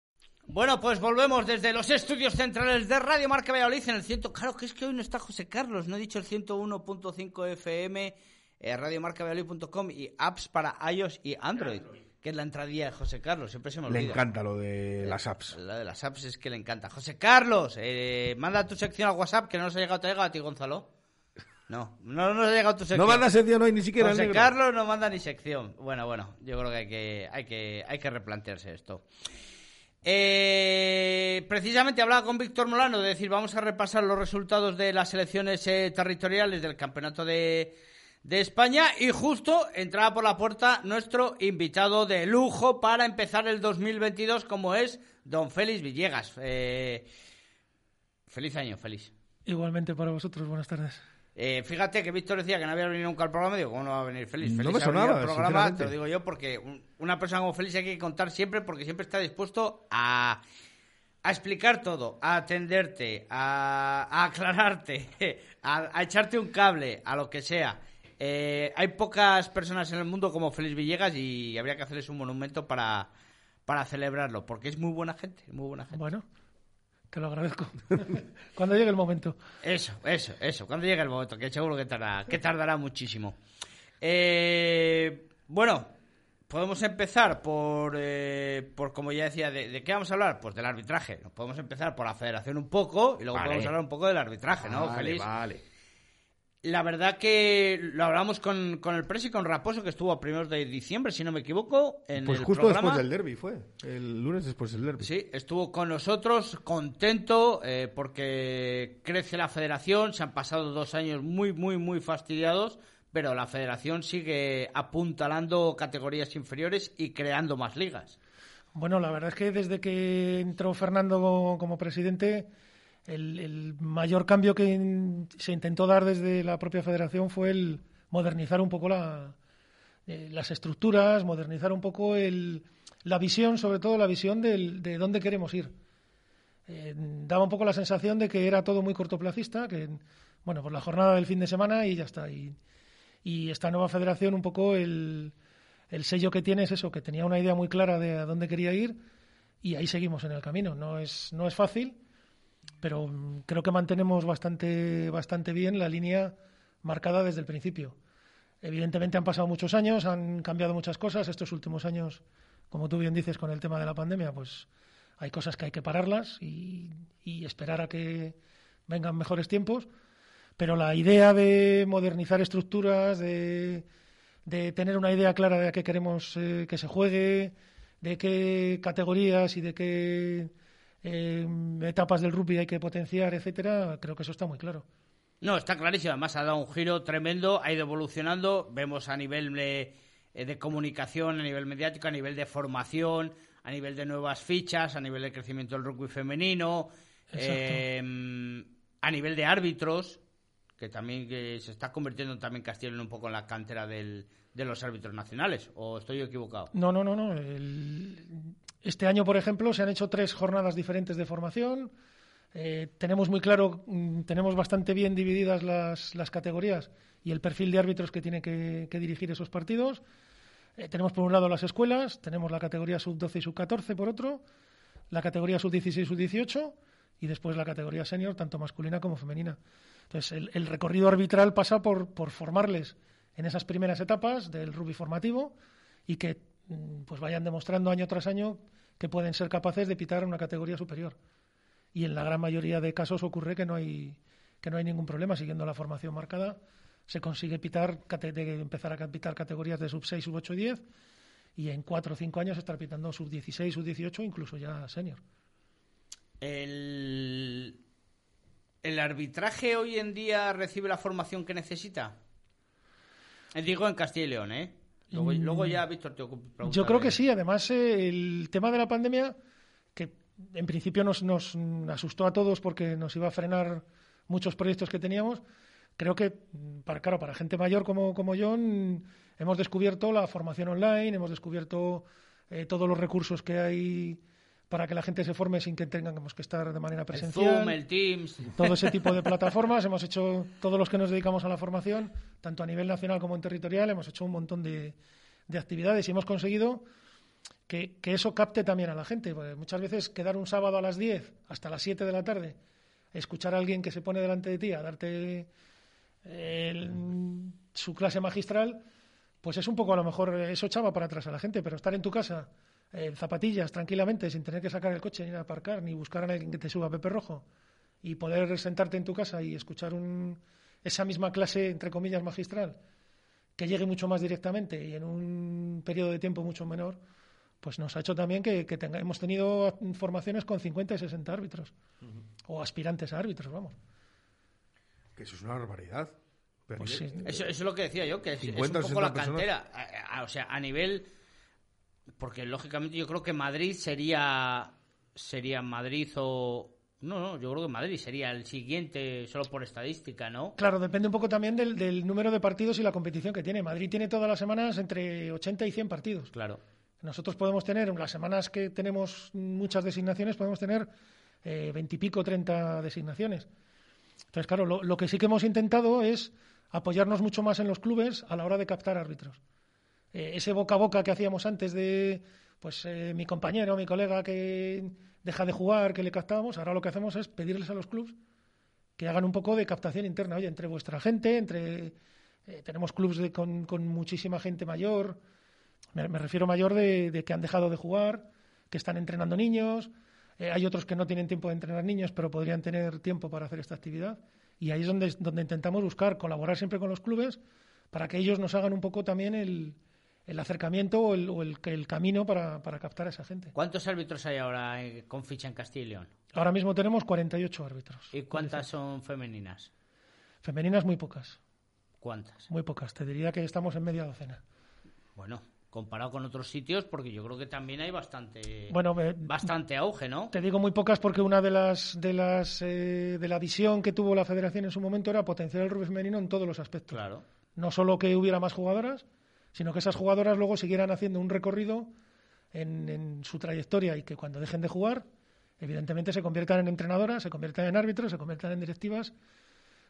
Bueno, pues volvemos desde los estudios centrales de Radio Marca Valladolid en el ciento... Claro que es que hoy no está José Carlos, no he dicho el 101.5 FM, eh, radiomarcavalladolid.com y apps para iOS y Android, que es la entradilla de José Carlos, siempre se me Le olvida. encanta lo de las apps. Lo de las apps es que le encanta. José Carlos, eh, manda tu sección a WhatsApp, que no nos ha llegado, ¿te ha llegado a ti, Gonzalo? No, no nos ha llegado tu sección. No manda sección hoy ni siquiera José. Carlos no manda ni sección. Bueno, bueno, yo creo que hay que, hay que, hay que replantearse esto. Eh, precisamente hablaba con Víctor Molano de decir, vamos a repasar los resultados de las elecciones eh, territoriales del Campeonato de, de España y justo entraba por la puerta nuestro invitado de lujo para empezar el 2022 como es don Félix Villegas. Eh, feliz año, feliz. Igualmente para vosotros, buenas tardes. Eh, fíjate que Víctor decía que no había venido nunca al programa. Digo, ¿cómo no va a venir Félix? No Félix me ha venido sonaba, al programa, te lo digo yo, porque un- una persona como Félix hay que contar siempre porque siempre está dispuesto a, a explicar todo, a atenderte, a, a aclararte, <laughs> a, a echarte un cable, a lo que sea. Eh, hay pocas personas en el mundo como Félix Villegas y habría que hacerles un monumento para, para celebrarlo, porque es muy buena gente, muy buena gente. Bueno, te lo agradezco. <laughs> Cuando llegue el momento. Eso, eso, eso. Cuando llegue el momento, que seguro que tardará, que tardará muchísimo. Eh, bueno, podemos empezar por, eh, por como ya decía, de, de qué vamos a hablar? Pues del arbitraje. Nos podemos empezar por la federación un poco y luego Vale. podemos hablar un poco del arbitraje, ¿no, Vale, Félix? vale. La verdad que lo hablamos con, con el Presi, con Raposo, que estuvo a primeros de diciembre, si no me equivoco, en Pues el justo programa. después del derby fue. El lunes después del derby. Sí, estuvo con nosotros, contento, eh, porque crece la federación, se han pasado dos años muy, muy, muy fastidiados, pero la federación sigue apuntalando categorías inferiores y creando más ligas. Bueno, la verdad es que desde que entró Fernando como, como presidente, el, el mayor cambio que se intentó dar desde la propia federación fue el modernizar un poco la, eh, las estructuras, modernizar un poco el, la visión, sobre todo la visión del- de dónde queremos ir. Eh, daba un poco la sensación de que era todo muy cortoplacista, que, bueno, por la jornada del fin de semana y ya está. Y, y esta nueva federación, un poco el, el sello que tiene es eso, que tenía una idea muy clara de a dónde quería ir y ahí seguimos en el camino. No es, no es fácil, pero mm, creo que mantenemos bastante, bastante bien la línea marcada desde el principio. Evidentemente han pasado muchos años, han cambiado muchas cosas. Estos últimos años, como tú bien dices, con el tema de la pandemia, pues hay cosas que hay que pararlas y, esperar a que vengan mejores tiempos. Pero la idea de modernizar estructuras, de, de tener una idea clara de a qué queremos eh, que se juegue, de qué categorías y de qué eh, etapas del rugby hay que potenciar, etcétera, creo que eso está muy claro. No, está clarísimo. Además, ha dado un giro tremendo, ha ido evolucionando. Vemos a nivel de, eh, de comunicación, a nivel mediático, a nivel de formación, a nivel de nuevas fichas, a nivel de crecimiento del rugby femenino, eh, a nivel de árbitros, que también que se está convirtiendo también Castillo en un poco en la cantera del, de los árbitros nacionales. ¿O estoy equivocado? No, no, no, no. El- Este año, por ejemplo, se han hecho tres jornadas diferentes de formación. Eh, tenemos muy claro, mm, tenemos bastante bien divididas las, categorías y el perfil de árbitros que tiene que, dirigir esos partidos. Eh, tenemos por un lado las escuelas, tenemos la categoría sub-12 y sub-14 por otro, la categoría sub-16 y sub-18 y después la categoría senior, tanto masculina como femenina. Entonces, el, recorrido arbitral pasa por, formarles en esas primeras etapas del rugby formativo y que pues vayan demostrando año tras año que pueden ser capaces de pitar una categoría superior. Y en la gran mayoría de casos ocurre que no hay que no hay ningún problema siguiendo la formación marcada. Se consigue pitar, de empezar a pitar categorías de sub 6, sub 8 y 10 y en 4 o 5 años estar pitando sub 16, sub 18, incluso ya senior. El, ¿El arbitraje hoy en día recibe la formación que necesita? Eh, Digo en Castilla y León, ¿eh? Luego, Mm. luego ya, Víctor, te preguntaré. Yo creo que sí. Además, eh, el tema de la pandemia, que en principio nos, nos asustó a todos porque nos iba a frenar muchos proyectos que teníamos, creo que, para, claro, para gente mayor como, como yo, hemos descubierto la formación online, hemos descubierto eh, todos los recursos que hay para que la gente se forme sin que tengamos que estar de manera El presencial Zoom, el Teams. todo ese tipo de <laughs> plataformas. Hemos hecho, todos los que nos dedicamos a la formación, tanto a nivel nacional como en territorial, hemos hecho un montón de, de actividades y hemos conseguido que, que eso capte también a la gente. Porque muchas veces quedar un sábado a las 10 hasta las 7 de la tarde, escuchar a alguien que se pone delante de ti a darte el- su clase magistral, pues es un poco a lo mejor eso echaba para atrás a la gente, pero estar en tu casa en zapatillas tranquilamente sin tener que sacar el coche ni ir a aparcar ni buscar a alguien que te suba Pepe Rojo y poder sentarte en tu casa y escuchar un, esa misma clase entre comillas magistral que llegue mucho más directamente y en un periodo de tiempo mucho menor pues nos ha hecho también que, que tenga- hemos tenido formaciones con 50 y 60 árbitros o aspirantes a árbitros vamos Que eso es una barbaridad. Pero Pues sí. Eso, eso es lo que decía yo, que es, es 50, un poco la 60 personas. cantera. A- a- o sea, a nivel. Porque lógicamente yo creo que Madrid sería. Sería Madrid o. No, no, yo creo que Madrid sería el siguiente, solo por estadística, ¿no? Claro, depende un poco también del, del número de partidos y la competición que tiene. Madrid tiene todas las semanas entre 80 y 100 partidos. Claro. Nosotros podemos tener, en las semanas que tenemos muchas designaciones, podemos tener eh, 20 y pico, 30 designaciones. Entonces, claro, lo, lo que sí que hemos intentado es apoyarnos mucho más en los clubes a la hora de captar árbitros. Eh, ese boca a boca que hacíamos antes de, pues, eh, mi compañero, mi colega que deja de jugar, que le captábamos, ahora lo que hacemos es pedirles a los clubes que hagan un poco de captación interna, oye, entre vuestra gente, entre eh, tenemos clubes con, con muchísima gente mayor, me, refiero mayor de, de que han dejado de jugar, que están entrenando niños, hay otros que no tienen tiempo de entrenar niños, pero podrían tener tiempo para hacer esta actividad. Y ahí es donde, donde intentamos buscar, colaborar siempre con los clubes para que ellos nos hagan un poco también el, el acercamiento o el, o el- el camino para, para captar a esa gente. ¿Cuántos árbitros hay ahora eh, con ficha en Castilla y León? Ahora mismo tenemos 48 árbitros. ¿Y cuántas son femeninas? Femeninas muy pocas, ¿Cuántas? muy pocas. Te diría que estamos en media docena. Bueno, comparado con otros sitios, porque yo creo que también hay bastante, Bueno, eh, bastante auge, ¿no? Te digo muy pocas porque una de las de las eh, de la visión que tuvo la Federación en su momento era potenciar el rugby femenino en todos los aspectos. Claro. No solo que hubiera más jugadoras, sino que esas jugadoras luego siguieran haciendo un recorrido en, en su trayectoria y que cuando dejen de jugar, evidentemente se conviertan en entrenadoras, se conviertan en árbitros, se conviertan en directivas,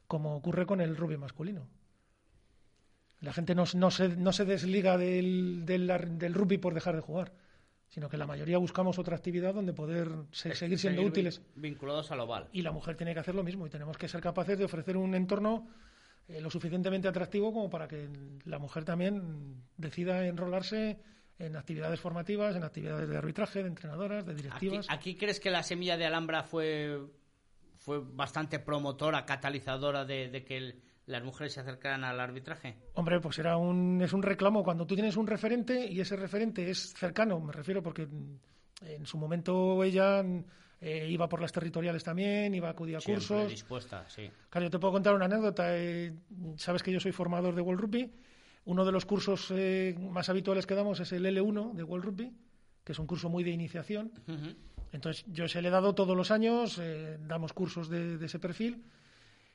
como ocurre con el rugby masculino. La gente no, no se, no se desliga del, del, del rugby por dejar de jugar, sino que la mayoría buscamos otra actividad donde poder se- seguir siendo Seguir útiles. vin- Vinculados al oval. Y la mujer tiene que hacer lo mismo y tenemos que ser capaces de ofrecer un entorno eh, lo suficientemente atractivo como para que la mujer también decida enrolarse en actividades formativas, en actividades de arbitraje, de entrenadoras, de ¿Aquí, directivas. aquí crees que la semilla de Alhambra fue, fue bastante promotora, catalizadora de, de que el- las mujeres se acercaran al arbitraje? Hombre, pues era un, es un reclamo. Cuando tú tienes un referente y ese referente es cercano, me refiero porque en su momento ella eh, iba por las territoriales también, iba a acudir a Siempre cursos. dispuesta, sí. Claro, yo te puedo contar una anécdota. eh, Sabes que yo soy formador de World Rugby. Uno de los cursos eh, más habituales que damos es el L1 de World Rugby, que es un curso muy de iniciación. Entonces, yo se le he dado todos los años, damos cursos de, de ese perfil.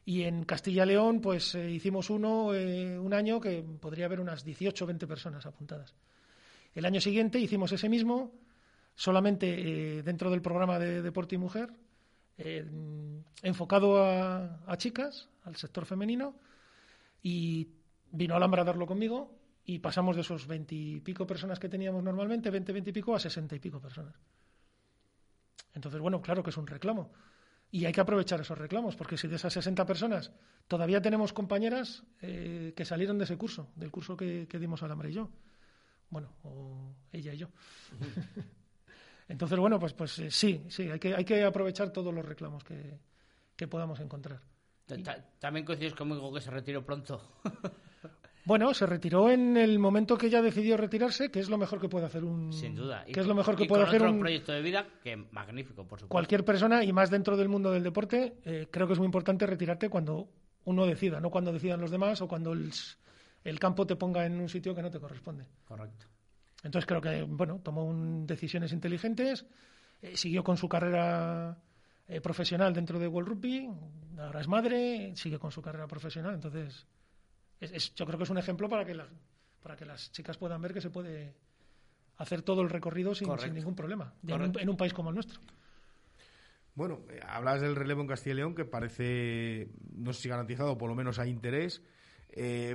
Y en Castilla y León, pues hicimos uno un año que podría haber unas 18 o 20 personas apuntadas. El año siguiente hicimos ese mismo, solamente eh, dentro del programa de Deporte y Mujer, eh, enfocado a, a chicas, al sector femenino, y vino Alhambra a darlo conmigo y pasamos de esos 20 y pico personas que teníamos normalmente, 20, 20 y pico, a 60 y pico personas. Entonces, bueno, claro que es un reclamo. Y hay que aprovechar esos reclamos, porque si de esas 60 personas todavía tenemos compañeras eh, que salieron de ese curso, del curso que, que dimos Alhambra y yo. Bueno, o ella y yo. <laughs> Entonces, bueno, pues, pues eh, sí, sí, hay que, hay que aprovechar todos los reclamos que, que podamos encontrar. Ta- ta- También coincides conmigo que se retiró pronto. <laughs> Bueno, se retiró en el momento que ella decidió retirarse, que es lo mejor que puede hacer un. Sin duda. Y Que es lo mejor que y puede con hacer otro un, proyecto de vida que magnífico, por supuesto. cualquier persona y más dentro del mundo del deporte. eh, creo que es muy importante retirarte cuando uno decida, no cuando decidan los demás o cuando el, el campo te ponga en un sitio que no te corresponde. Correcto. Entonces creo que, bueno, tomó un- decisiones inteligentes, eh, siguió con su carrera eh, profesional dentro de World Rugby, ahora es madre, sigue con su carrera profesional, entonces es- es- yo creo que es un ejemplo para que, la- para que las chicas puedan ver que se puede hacer todo el recorrido sin, ningún problema, en un, en un país como el nuestro. Bueno, eh, hablas del relevo en Castilla y León, que parece, no sé si garantizado, por lo menos hay interés. Eh,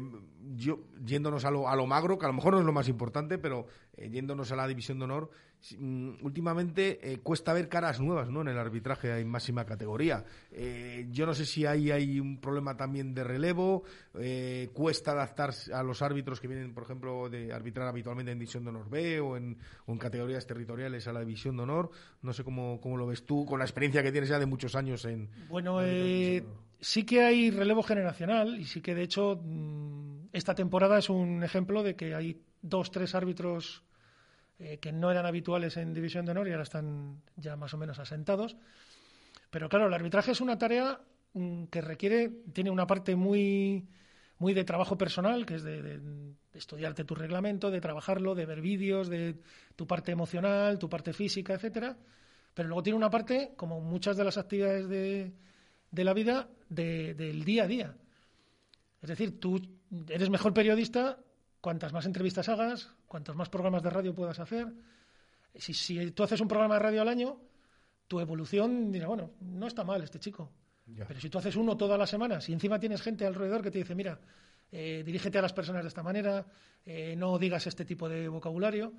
yo, yéndonos a lo, a lo magro, que a lo mejor no es lo más importante, pero eh, yéndonos a la división de honor, mm, últimamente eh, cuesta ver caras nuevas ¿no? en el arbitraje en máxima categoría. Eh, yo no sé si ahí hay un problema también de relevo, eh, cuesta adaptarse a los árbitros que vienen, por ejemplo, de arbitrar habitualmente en división de honor B o en, o en categorías territoriales a la división de honor. No sé cómo, cómo lo ves tú, con la experiencia que tienes ya de muchos años en... Bueno, eh, sí que hay relevo generacional y sí que de hecho mm, esta temporada es un ejemplo de que hay dos, tres árbitros eh, que no eran habituales en División de Honor y ahora están ya más o menos asentados. Pero claro, el arbitraje es una tarea mm, que requiere, tiene una parte muy, muy de trabajo personal, que es de, de- estudiarte tu reglamento, de trabajarlo, de ver vídeos, de tu parte emocional, tu parte física, etcétera. Pero luego tiene una parte, como muchas de las actividades de, de la vida, de- del día a día. Es decir, tú eres mejor periodista cuantas más entrevistas hagas, cuantos más programas de radio puedas hacer. Si, si tú haces un programa de radio al año, tu evolución dirá, bueno, no está mal este chico. Ya. Pero si tú haces uno todas las semanas y encima tienes gente alrededor que te dice, mira, eh, dirígete a las personas de esta manera, eh, no digas este tipo de vocabulario,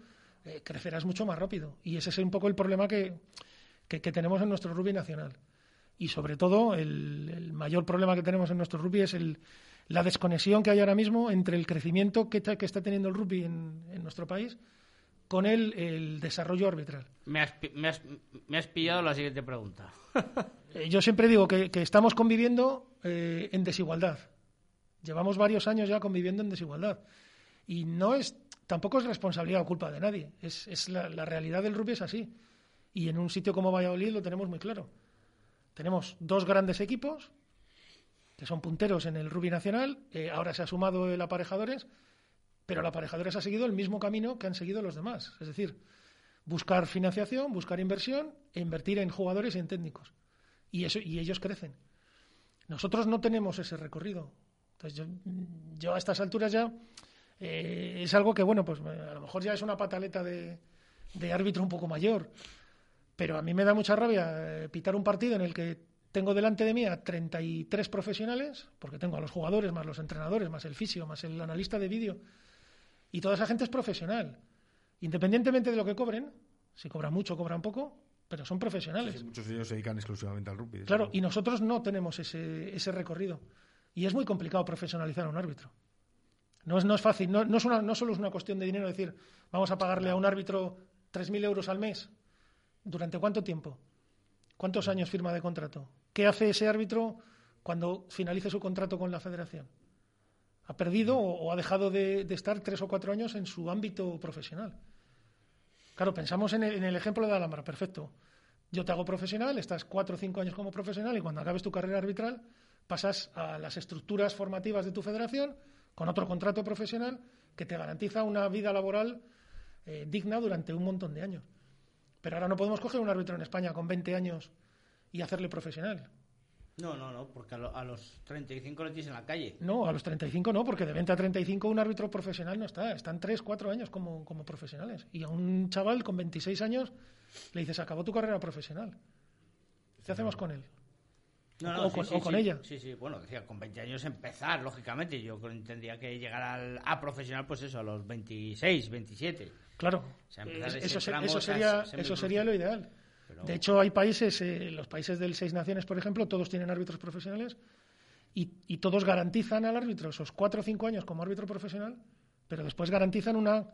eh, crecerás mucho más rápido. Y ese es un poco el problema que, que, que tenemos en nuestro rugby nacional. Y sobre todo, el, el mayor problema que tenemos en nuestro rugby es el, la desconexión que hay ahora mismo entre el crecimiento que, ta- que está teniendo el rugby en, en nuestro país con el, el desarrollo arbitral. Me has, me, has, me has pillado la siguiente pregunta. <laughs> Eh, Yo siempre digo que, que estamos conviviendo eh, en desigualdad. Llevamos varios años ya conviviendo en desigualdad. Y no es, tampoco es responsabilidad o culpa de nadie. Es, es la, la realidad del rugby es así. Y en un sitio como Valladolid lo tenemos muy claro. Tenemos dos grandes equipos que son punteros en el rugby nacional. ahora se ha sumado el aparejadores, pero el aparejadores ha seguido el mismo camino que han seguido los demás. Es decir, buscar financiación, buscar inversión e invertir en jugadores y en técnicos. Y, eso, y ellos crecen. Nosotros no tenemos ese recorrido. Entonces yo, yo a estas alturas ya eh, es algo que, bueno, pues a lo mejor ya es una pataleta de, de árbitro un poco mayor. Pero a mí me da mucha rabia eh, pitar un partido en el que tengo delante de mí a 33 profesionales, porque tengo a los jugadores, más los entrenadores, más el fisio, más el analista de vídeo, y toda esa gente es profesional. Independientemente de lo que cobren, si cobran mucho, cobran poco, pero son profesionales. Sí, muchos de ellos se dedican exclusivamente al rugby. Claro, y nosotros no tenemos ese, ese recorrido. Y es muy complicado profesionalizar a un árbitro. No es, no es fácil, no, no, es una, no solo es una cuestión de dinero decir, vamos a pagarle a un árbitro 3.000 euros al mes. ¿Durante cuánto tiempo? ¿Cuántos años firma de contrato? ¿Qué hace ese árbitro cuando finalice su contrato con la federación? ¿Ha perdido o, ha dejado de, estar tres o cuatro años en su ámbito profesional? Claro, pensamos en el, en el ejemplo de Alhambra, perfecto. Yo te hago profesional, estás cuatro o cinco años como profesional y cuando acabes tu carrera arbitral pasas a las estructuras formativas de tu federación con otro contrato profesional que te garantiza una vida laboral eh, digna durante un montón de años. Pero ahora no podemos coger un árbitro en España con 20 años y hacerle profesional. No, no, no, porque a, lo- a los 35 le tienes en la calle. No, a los 35 no, porque de 20 a 35 un árbitro profesional no está. Están 3, 4 años como, como profesionales. Y a un chaval con 26 años le dices, acabó tu carrera profesional. ¿Qué hacemos con él? No, no, o sí, con- sí, o con sí. ella. Sí, sí, bueno, decía, con 20 años empezar, lógicamente. Yo entendía que llegar al, a profesional, pues eso, a los 26, 27. Claro, O sea, empezar Es- ese eso, se- eso sería, eso sería lo ideal. Pero- De hecho, hay países, eh, los países del Seis Naciones, por ejemplo, todos tienen árbitros profesionales y, y todos garantizan al árbitro esos cuatro o cinco años como árbitro profesional, pero después garantizan una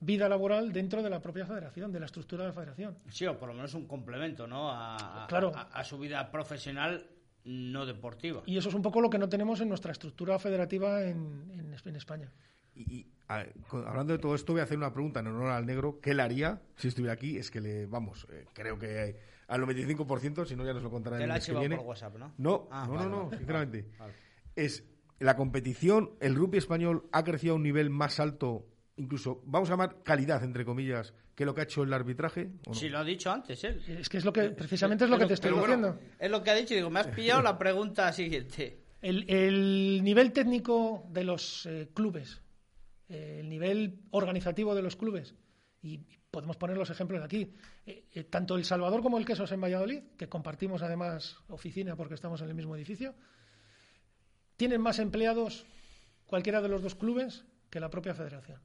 vida laboral dentro de la propia federación, de la estructura de la federación. Sí, o por lo menos un complemento, ¿no? A- Claro. a- a su vida profesional no deportiva. Y eso es un poco lo que no tenemos en nuestra estructura federativa en, en- en España. Y, y, a- con- hablando de todo esto, voy a hacer una pregunta en honor al negro. ¿Qué le haría si estuviera aquí? Es que le, vamos, eh, creo que al 95%, si no ya nos lo contará Te el la que viene. por WhatsApp, ¿no? No, Ah, no, vale, no, no, vale. sinceramente. Vale. Es la competición, el rugby español ha crecido a un nivel más alto, incluso, vamos a llamar calidad, entre comillas, que lo que ha hecho el arbitraje. ¿o no? Sí, lo ha dicho antes él. Es que es lo que, precisamente es lo que te estoy bueno, diciendo. Es lo que ha dicho. Digo, me has pillado la pregunta siguiente. El, el nivel técnico de los eh, clubes, eh, el nivel organizativo de los clubes, y podemos poner los ejemplos de aquí, eh, eh, tanto El Salvador como el Quesos en Valladolid, que compartimos además oficina porque estamos en el mismo edificio, tienen más empleados cualquiera de los dos clubes que la propia federación.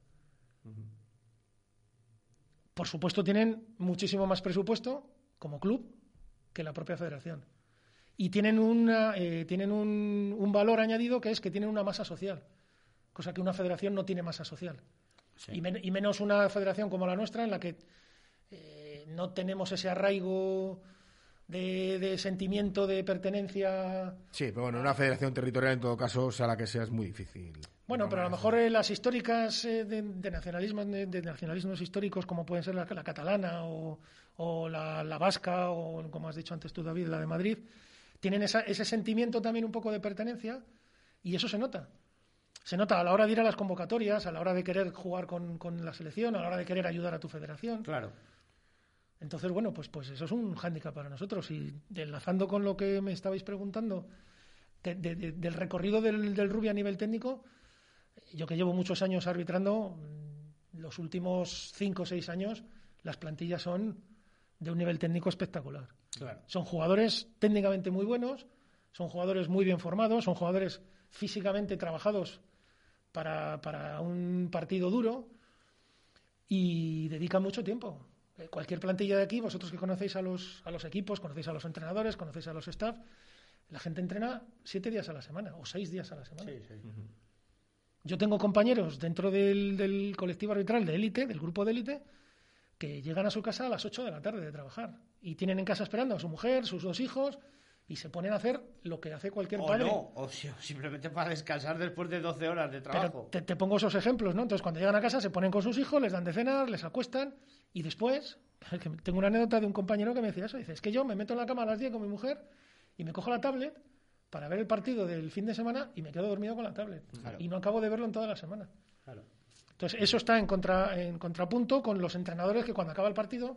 Por supuesto, tienen muchísimo más presupuesto como club que la propia federación y tienen, una, eh, tienen un, un valor añadido que es que tienen una masa social, cosa que una federación no tiene masa social. Y, men- y menos una federación como la nuestra, en la que eh, no tenemos ese arraigo de, de sentimiento de pertenencia. Sí, pero bueno, una federación territorial en todo caso, sea la que sea, es muy difícil. Bueno, pero a lo mejor eh, las históricas eh, de, de nacionalismos, de, de nacionalismos históricos, como pueden ser la, la catalana o, o la, la vasca, o como has dicho antes tú, David, la de Madrid, tienen esa- ese sentimiento también un poco de pertenencia y eso se nota. Se nota a la hora de ir a las convocatorias, a la hora de querer jugar con, con la selección, a la hora de querer ayudar a tu federación. Claro. Entonces, bueno, pues, pues eso es un hándicap para nosotros. Y enlazando con lo que me estabais preguntando de- de- de- del recorrido del, del rugby a nivel técnico, yo que llevo muchos años arbitrando, los últimos cinco o seis años, las plantillas son de un nivel técnico espectacular. Claro. Son jugadores técnicamente muy buenos, son jugadores muy bien formados, son jugadores físicamente trabajados para, para un partido duro y dedican mucho tiempo. Eh, Cualquier plantilla de aquí, vosotros que conocéis a los, a los equipos, conocéis a los entrenadores, conocéis a los staff, la gente entrena siete días a la semana o seis días a la semana. Yo tengo compañeros dentro del, del colectivo arbitral de élite, del grupo de élite, que llegan a su casa a las 8 de la tarde de trabajar y tienen en casa esperando a su mujer, sus dos hijos y se ponen a hacer lo que hace cualquier O padre. no, o si- simplemente para descansar después de 12 horas de Pero trabajo. te, te pongo esos ejemplos, ¿no? Entonces, cuando llegan a casa, se ponen con sus hijos, les dan de cenar, les acuestan y después, <laughs> tengo una anécdota de un compañero que me decía eso, dice, es que yo me meto en la cama a las 10 con mi mujer y me cojo la tablet para ver el partido del fin de semana y me quedo dormido con la tablet. Claro. Y no acabo de verlo en toda la semana. Claro. Entonces, eso está en, contra, en contrapunto con los entrenadores que cuando acaba el partido,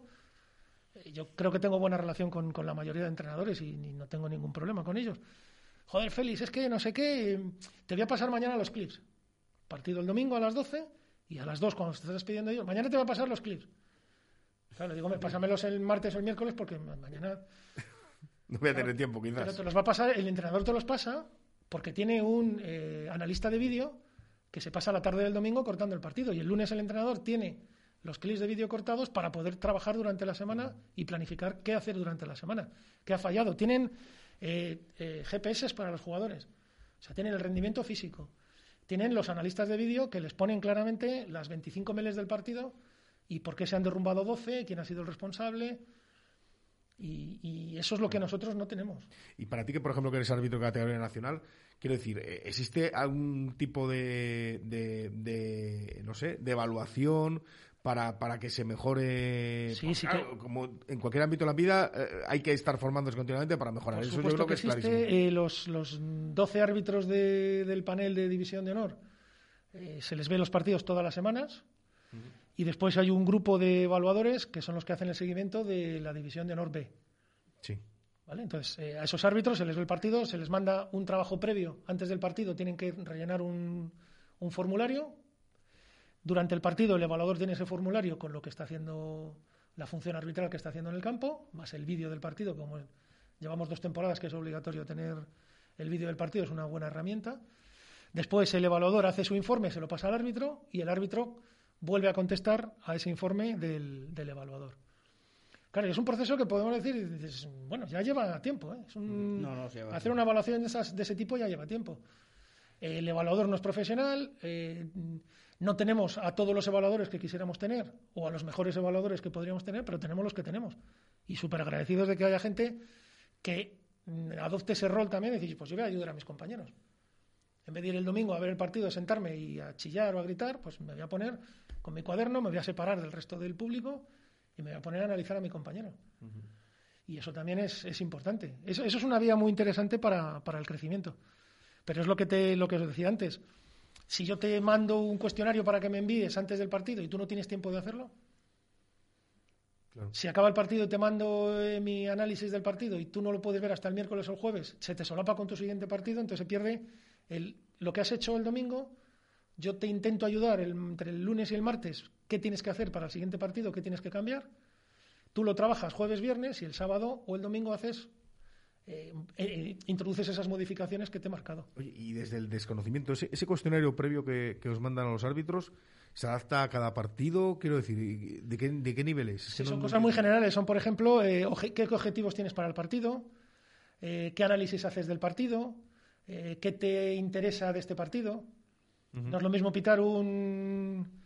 eh, yo creo que tengo buena relación con, con la mayoría de entrenadores y, ni- no tengo ningún problema con ellos. Joder, Félix, es que no sé qué, eh, te voy a pasar mañana los clips. Partido el domingo a las 12 y a las 2 cuando estás despidiendo de ellos, mañana te voy a pasar los clips. Claro, digo, "Me- pásamelos el martes o el miércoles porque ma- mañana No voy a tener tiempo, pero quizás. te los va a pasar, el entrenador te los pasa porque tiene un eh, analista de vídeo que se pasa la tarde del domingo cortando el partido y el lunes el entrenador tiene los clips de vídeo cortados para poder trabajar durante la semana y planificar qué hacer durante la semana, qué ha fallado. Tienen eh, eh, GPS para los jugadores. O sea, tienen el rendimiento físico. Tienen los analistas de vídeo que les ponen claramente las 25 meles del partido y por qué se han derrumbado 12, quién ha sido el responsable. Y, y eso es lo que nosotros no tenemos. Y para ti, que por ejemplo que eres árbitro de categoría nacional, quiero decir, eh, ¿existe algún tipo de, de, de, no sé, de evaluación para, para que se mejore? Sí, sí Claro, que- Como en cualquier ámbito de la vida, eh, hay que estar formándose continuamente para mejorar. Por Eso yo creo que, que es clarísimo. existe. eh, los, los 12 árbitros de- del panel de División de Honor eh, se les ve los partidos todas las semanas. Y después hay un grupo de evaluadores que son los que hacen el seguimiento de la División de Honor B. Sí. ¿Vale? Entonces, eh, a esos árbitros se les ve el partido, se les manda un trabajo previo antes del partido, tienen que rellenar un, un formulario. Durante el partido, el evaluador tiene ese formulario con lo que está haciendo la función arbitral que está haciendo en el campo, más el vídeo del partido, como llevamos dos temporadas que es obligatorio tener el vídeo del partido, es una buena herramienta. Después, el evaluador hace su informe, se lo pasa al árbitro y el árbitro vuelve a contestar a ese informe del, del evaluador. Claro, es un proceso que podemos decir, bueno, ya lleva tiempo. ¿eh? Es un- No, no, sí lleva hacer tiempo. una evaluación de, esas, de ese tipo ya lleva tiempo. El evaluador no es profesional, eh, no tenemos a todos los evaluadores que quisiéramos tener o a los mejores evaluadores que podríamos tener, pero tenemos los que tenemos. Y súper agradecidos de que haya gente que mm, adopte ese rol también y decir, pues yo voy a ayudar a mis compañeros. En vez de ir el domingo a ver el partido, sentarme y a chillar o a gritar, pues me voy a poner con mi cuaderno, me voy a separar del resto del público y me voy a poner a analizar a mi compañero. Y eso también es, es importante. Eso, eso es una vía muy interesante para, para el crecimiento. Pero es lo que, te, lo que os decía antes. Si yo te mando un cuestionario para que me envíes antes del partido y tú no tienes tiempo de hacerlo, si acaba el partido y te mando eh, mi análisis del partido y tú no lo puedes ver hasta el miércoles o el jueves, se te solapa con tu siguiente partido, entonces se pierde el, lo que has hecho el domingo. Yo te intento ayudar el- entre el lunes y el martes qué tienes que hacer para el siguiente partido, qué tienes que cambiar. Tú lo trabajas jueves, viernes y el sábado o el domingo haces, eh, eh, introduces esas modificaciones que te he marcado. Oye, y desde el desconocimiento, ese, ese cuestionario previo que, que os mandan a los árbitros, ¿se adapta a cada partido? Quiero decir, ¿y ¿de qué, de qué niveles? Sí, son no cosas muy generales. Son, por ejemplo, eh, qué objetivos tienes para el partido, qué análisis haces del partido, eh, qué te interesa de este partido. No es lo mismo pitar un,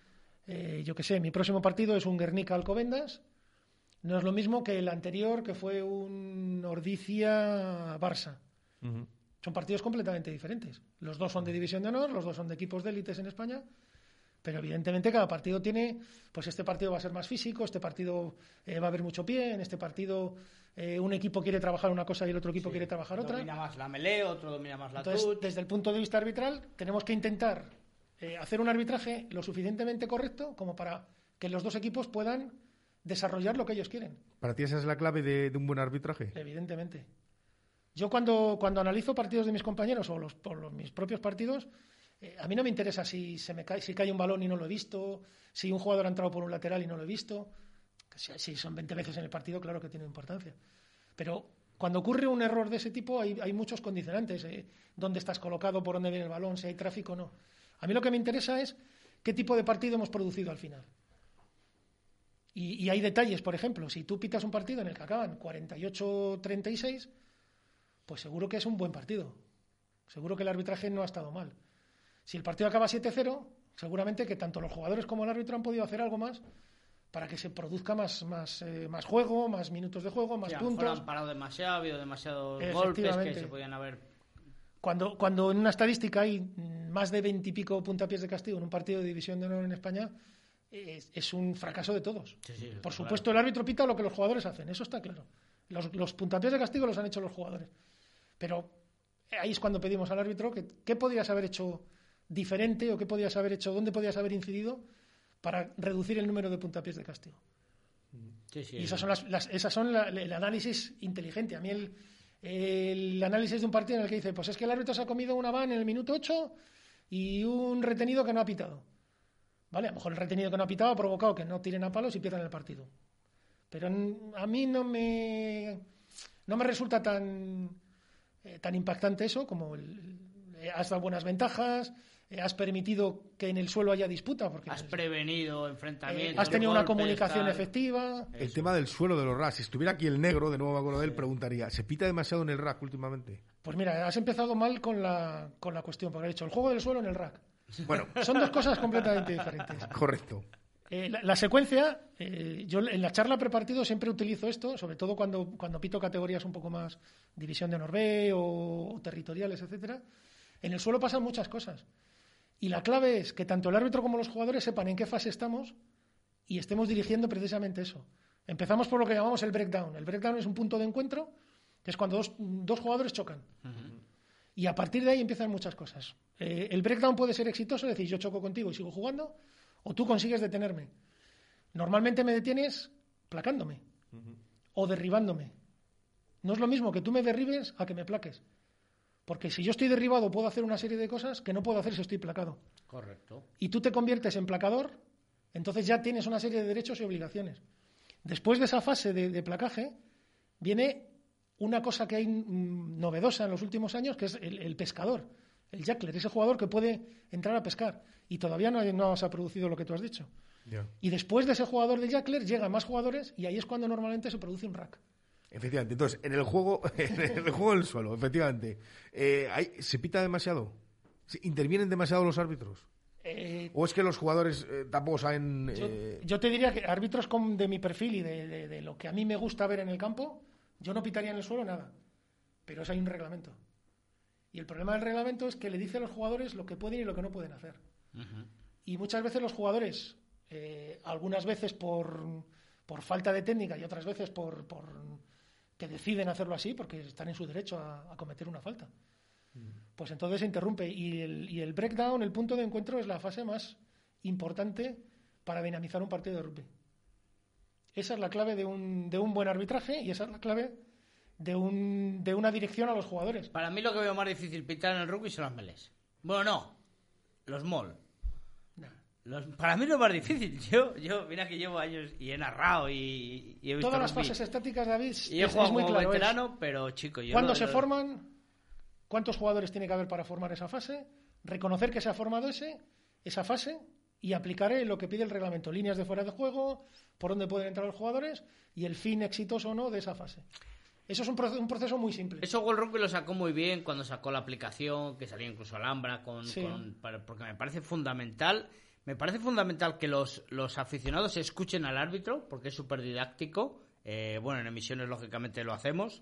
eh, yo qué sé, mi próximo partido es un Guernica Alcobendas. No es lo mismo que el anterior, que fue un Ordicia Barça. Son partidos completamente diferentes. Los dos son de división de honor, los dos son de equipos de élites en España, pero evidentemente cada partido tiene, pues este partido va a ser más físico, este partido eh, va a haber mucho pie, en este partido eh, un equipo quiere trabajar una cosa y el otro equipo quiere trabajar otra. Domina más la melee, otro domina más la Entonces, touch. desde el punto de vista arbitral, tenemos que intentar eh, hacer un arbitraje lo suficientemente correcto como para que los dos equipos puedan desarrollar lo que ellos quieren. ¿Para ti esa es la clave de, de un buen arbitraje? Evidentemente. Yo cuando, cuando analizo partidos de mis compañeros o los, por los- mis propios partidos, eh, a mí no me interesa si se me cae, si cae un balón y no lo he visto, si un jugador ha entrado por un lateral y no lo he visto. Si son 20 veces en el partido, claro que tiene importancia. Pero cuando ocurre un error de ese tipo, hay, hay muchos condicionantes. eh, dónde estás colocado, por dónde viene el balón, si hay tráfico o no. A mí lo que me interesa es qué tipo de partido hemos producido al final. Y, y hay detalles, por ejemplo, si tú pitas un partido en el que acaban 48-36, pues seguro que es un buen partido. Seguro que el arbitraje no ha estado mal. Si el partido acaba 7-0, seguramente que tanto los jugadores como el árbitro han podido hacer algo más para que se produzca más, más, eh, más juego, más minutos de juego, más Sí, a lo mejor puntos. han parado demasiado, ha habido demasiados golpes que se podían haber. Cuando, cuando en una estadística hay más de 20 y pico puntapiés de castigo en un partido de división de honor en España, es, es un fracaso de todos. Sí, sí, Por claro. supuesto, el árbitro pita lo que los jugadores hacen, eso está claro. Los, los puntapiés de castigo los han hecho los jugadores. Pero ahí es cuando pedimos al árbitro que qué podrías haber hecho diferente o qué podías haber hecho, dónde podías haber incidido para reducir el número de puntapiés de castigo. Sí, sí, Y esas son, las, las- esas son la- el análisis inteligente. A mí el, el análisis de un partido en el que dice, pues es que el árbitro se ha comido una van en el minuto 8 y un retenido que no ha pitado. ¿Vale? A lo mejor el retenido que no ha pitado ha provocado que no tiren a palos y pierdan el partido. Pero a mí no me, no me resulta tan, eh, tan impactante eso como el, eh, has dado buenas ventajas, has permitido que en el suelo haya disputa, porque Has prevenido eh, enfrentamientos. has tenido una comunicación tal. efectiva. El tema del suelo de los racks. Si estuviera aquí el negro, de nuevo me acuerdo de él, preguntaría, ¿se pita demasiado en el rack últimamente? Pues mira, has empezado mal con la, con la cuestión, porque has dicho el juego del suelo en el rack. Bueno, <laughs> Son dos cosas completamente diferentes. correcto. Eh, la, la secuencia, eh, yo en la charla prepartido siempre utilizo esto, sobre todo cuando, cuando pito categorías un poco más división de honor B o, o territoriales, etcétera. En el suelo pasan muchas cosas. Y la clave es que tanto el árbitro como los jugadores sepan en qué fase estamos y estemos dirigiendo precisamente eso. Empezamos por lo que llamamos el breakdown. El breakdown es un punto de encuentro, que es cuando dos, dos jugadores chocan. Y a partir de ahí empiezan muchas cosas. Eh, el breakdown puede ser exitoso, es decir, yo choco contigo y sigo jugando, o tú consigues detenerme. Normalmente me detienes placándome o derribándome. No es lo mismo que tú me derribes a que me plaques. Porque si yo estoy derribado puedo hacer una serie de cosas que no puedo hacer si estoy placado. Correcto. Y tú te conviertes en placador, entonces ya tienes una serie de derechos y obligaciones. Después de esa fase de, de placaje viene una cosa que hay mm, novedosa en los últimos años, que es el, el pescador, el jackler, ese jugador que puede entrar a pescar. Y todavía no, hay- no se ha producido lo que tú has dicho. Ya. Y después de ese jugador de jackler llegan más jugadores y ahí es cuando normalmente se produce un rack. Efectivamente. Entonces, en el juego, <laughs> en el juego del suelo, efectivamente, eh, hay- ¿se pita demasiado? ¿Se- ¿Intervienen demasiado los árbitros? Eh, ¿O es que los jugadores eh, tampoco saben... Yo, eh, yo te diría que árbitros con- de mi perfil y de, de- de lo que a mí me gusta ver en el campo, yo no pitaría en el suelo nada. Pero eso hay un reglamento. Y el problema del reglamento es que le dice a los jugadores lo que pueden y lo que no pueden hacer. Y muchas veces los jugadores, eh, algunas veces por, por falta de técnica y otras veces por, por que deciden hacerlo así porque están en su derecho a, a cometer una falta. Pues entonces se interrumpe. Y el, y el breakdown, el punto de encuentro, es la fase más importante para dinamizar un partido de rugby. Esa es la clave de un, de un buen arbitraje y esa es la clave de, un, de una dirección a los jugadores. Para mí lo que veo más difícil pitar en el rugby son las melés. Bueno, no. Los mol. Los- para mí lo más difícil. <laughs> Yo, yo, mira que llevo años y he narrado y, y he visto Todas las fases estáticas, David, Y he es, jugado es muy como claro. es veterano, pero chico, yo... ¿Cuándo lo- se lo- forman? ¿Cuántos jugadores tiene que haber para formar esa fase? Reconocer que se ha formado ese, esa fase y aplicar eh, lo que pide el reglamento. Líneas de fuera de juego, por dónde pueden entrar los jugadores y el fin exitoso o no de esa fase. Eso es un, proce- un proceso muy simple. Eso World Rugby lo sacó muy bien cuando sacó la aplicación, que salía incluso Alhambra, con, Sí. con- para- porque me parece fundamental. Me parece fundamental que los, los aficionados escuchen al árbitro, porque es súper didáctico. Eh, bueno, en emisiones lógicamente lo hacemos,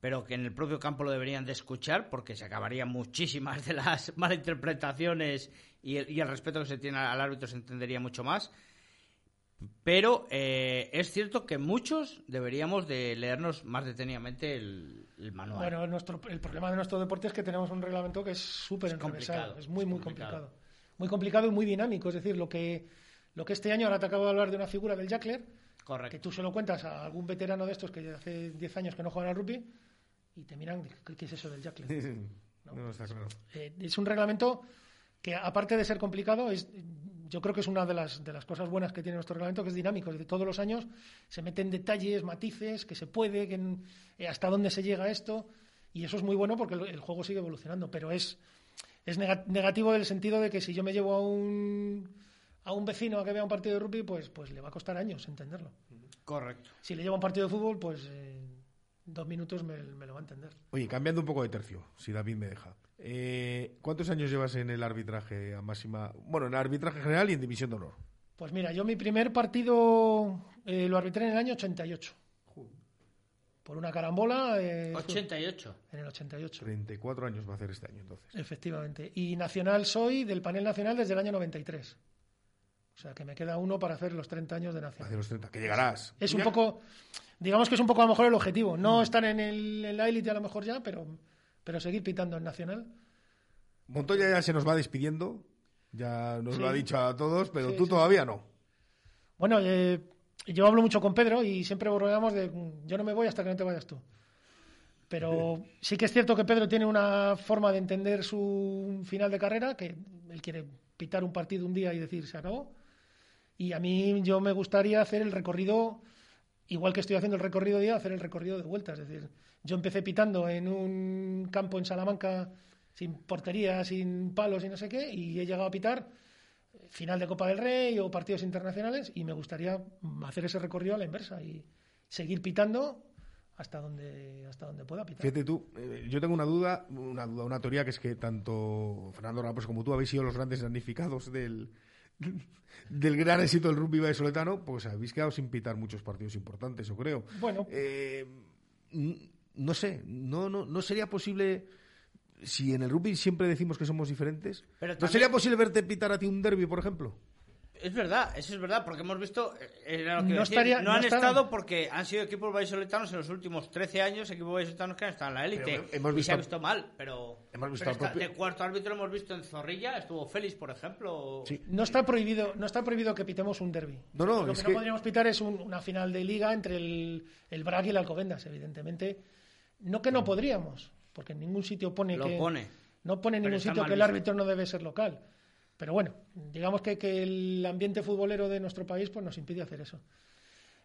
pero que en el propio campo lo deberían de escuchar, porque se acabarían muchísimas de las <laughs> malinterpretaciones y el, y el respeto que se tiene al árbitro se entendería mucho más. Pero eh, es cierto que muchos deberíamos de leernos más detenidamente el, el manual. Bueno, nuestro, el problema de nuestro deporte es que tenemos un reglamento que es súper complicado, Es muy, es muy complicado. complicado. Muy complicado y muy dinámico. Es decir, lo que, lo que este año, ahora te acabo de hablar de una figura del Jackler, Correcto. que tú se lo cuentas a algún veterano de estos que hace 10 años que no juegan al rugby y te miran, ¿qué, qué es eso del Jackler? <laughs> no, está claro. Eh, es un reglamento que, aparte de ser complicado, es, yo creo que es una de las, de las cosas buenas que tiene nuestro reglamento, que es dinámico. De todos los años se meten detalles, matices, que se puede, que, en- eh, hasta dónde se llega esto. Y eso es muy bueno porque el, el juego sigue evolucionando. Pero es, es nega- negativo en el sentido de que si yo me llevo a un, a un vecino a que vea un partido de rugby, pues, pues le va a costar años entenderlo. Correcto. Si le llevo a un partido de fútbol, pues eh, dos minutos me, me lo va a entender. Oye, cambiando un poco de tercio, si David me deja. Eh, ¿Cuántos años llevas en el arbitraje a máxima? Bueno, en el arbitraje general y en división de honor. Pues mira, yo mi primer partido eh, lo arbitré en el año 88. Por una carambola. eh, fue 88. En el 88. 34 años va a hacer este año, entonces. Efectivamente. Y nacional soy del panel nacional desde el año 93. O sea que me queda uno para hacer los 30 años de nacional. Hacia los 30, que llegarás. Es un Ya- poco, digamos que es un poco a lo mejor el objetivo. No estar en, el, en la élite a lo mejor ya, pero, pero seguir pitando en nacional. Montoya ya se nos va despidiendo. Ya nos Sí. lo ha dicho a todos, pero Sí, tú sí, todavía no. Bueno, eh, yo hablo mucho con Pedro y siempre borroneamos de yo no me voy hasta que no te vayas tú. Pero sí que es cierto que Pedro tiene una forma de entender su final de carrera, que él quiere pitar un partido un día y decir se acabó. Y a mí yo me gustaría hacer el recorrido, igual que estoy haciendo el recorrido de ida, hacer el recorrido de vuelta. Es decir, yo empecé pitando en un campo en Salamanca sin portería, sin palos y no sé qué, y he llegado a pitar final de Copa del Rey o partidos internacionales y me gustaría hacer ese recorrido a la inversa y seguir pitando hasta donde hasta donde pueda pitar. Fíjate tú, eh, yo tengo una duda, una duda, una teoría que es que tanto Fernando Ramos como tú habéis sido los grandes damnificados del, <laughs> del gran éxito del rugby vallisoletano, pues habéis quedado sin pitar muchos partidos importantes, yo creo. Bueno, Eh, no sé, no, no, no sería posible si en el rugby siempre decimos que somos diferentes. Pero ¿No también- sería posible verte pitar a ti un derby, por ejemplo? Es verdad, eso es verdad, porque hemos visto. eh, era lo que No iba a decir, estaría- no no han estaban- estado porque han sido equipos vallisoletanos en los últimos 13 años, equipos vallisoletanos que han estado en la élite. Pero hemos y visto- se ha visto mal, pero. hemos visto pero al está- propio- De cuarto árbitro hemos visto en Zorrilla, estuvo Félix, por ejemplo. no está prohibido, no está prohibido que pitemos un derby. No, no, Lo es que que- no podríamos pitar es un- una final de liga entre el, el y el Alcobendas, evidentemente. No que no podríamos, porque en ningún sitio pone Lo que. pone. No pone en ningún sitio que el árbitro no debe ser local. Pero bueno, digamos que, que el ambiente futbolero de nuestro país pues nos impide hacer eso.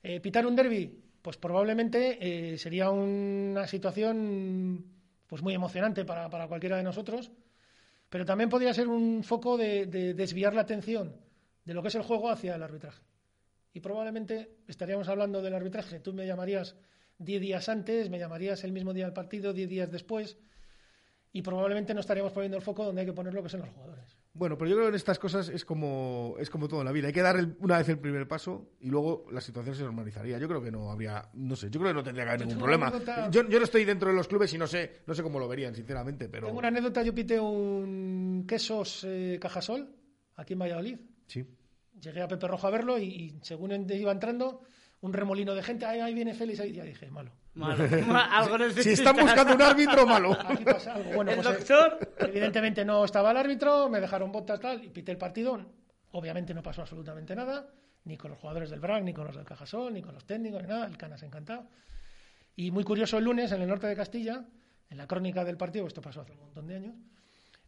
Eh, ¿Pitar un derby? Pues probablemente eh, sería una situación pues muy emocionante para, para cualquiera de nosotros, pero también podría ser un foco de, de desviar la atención de lo que es el juego hacia el arbitraje. Y probablemente estaríamos hablando del arbitraje. Tú me llamarías 10 días antes, me llamarías el mismo día del partido, 10 días después, y probablemente no estaríamos poniendo el foco donde hay que ponerlo, que son los jugadores. Bueno, pero yo creo que en estas cosas es como, es como todo en la vida. Hay que dar el- una vez el primer paso y luego la situación se normalizaría. Yo creo que no habría, no sé, yo creo que no tendría que haber ningún problema. anécdota- Yo, yo no estoy dentro de los clubes y no sé, no sé cómo lo verían, sinceramente, pero Tengo una anécdota, yo pité un quesos eh, Cajasol, aquí en Valladolid. sí. Llegué a Pepe Rojo a verlo y, y según iba entrando, un remolino de gente, ahí, ahí viene Félix, ahí ya dije, malo. Malo. <laughs> Algo Si están buscando un árbitro <laughs> malo. Aquí pasa algo. Bueno, El pues, eh, doctor. Evidentemente no estaba el árbitro, me dejaron botas tal y pité el partido. Obviamente no pasó absolutamente nada, ni con los jugadores del BRAC, ni con los del Cajasol, ni con los técnicos, ni nada. El Canas encantado. Y muy curioso el lunes en el norte de Castilla, en la crónica del partido, esto pasó hace un montón de años,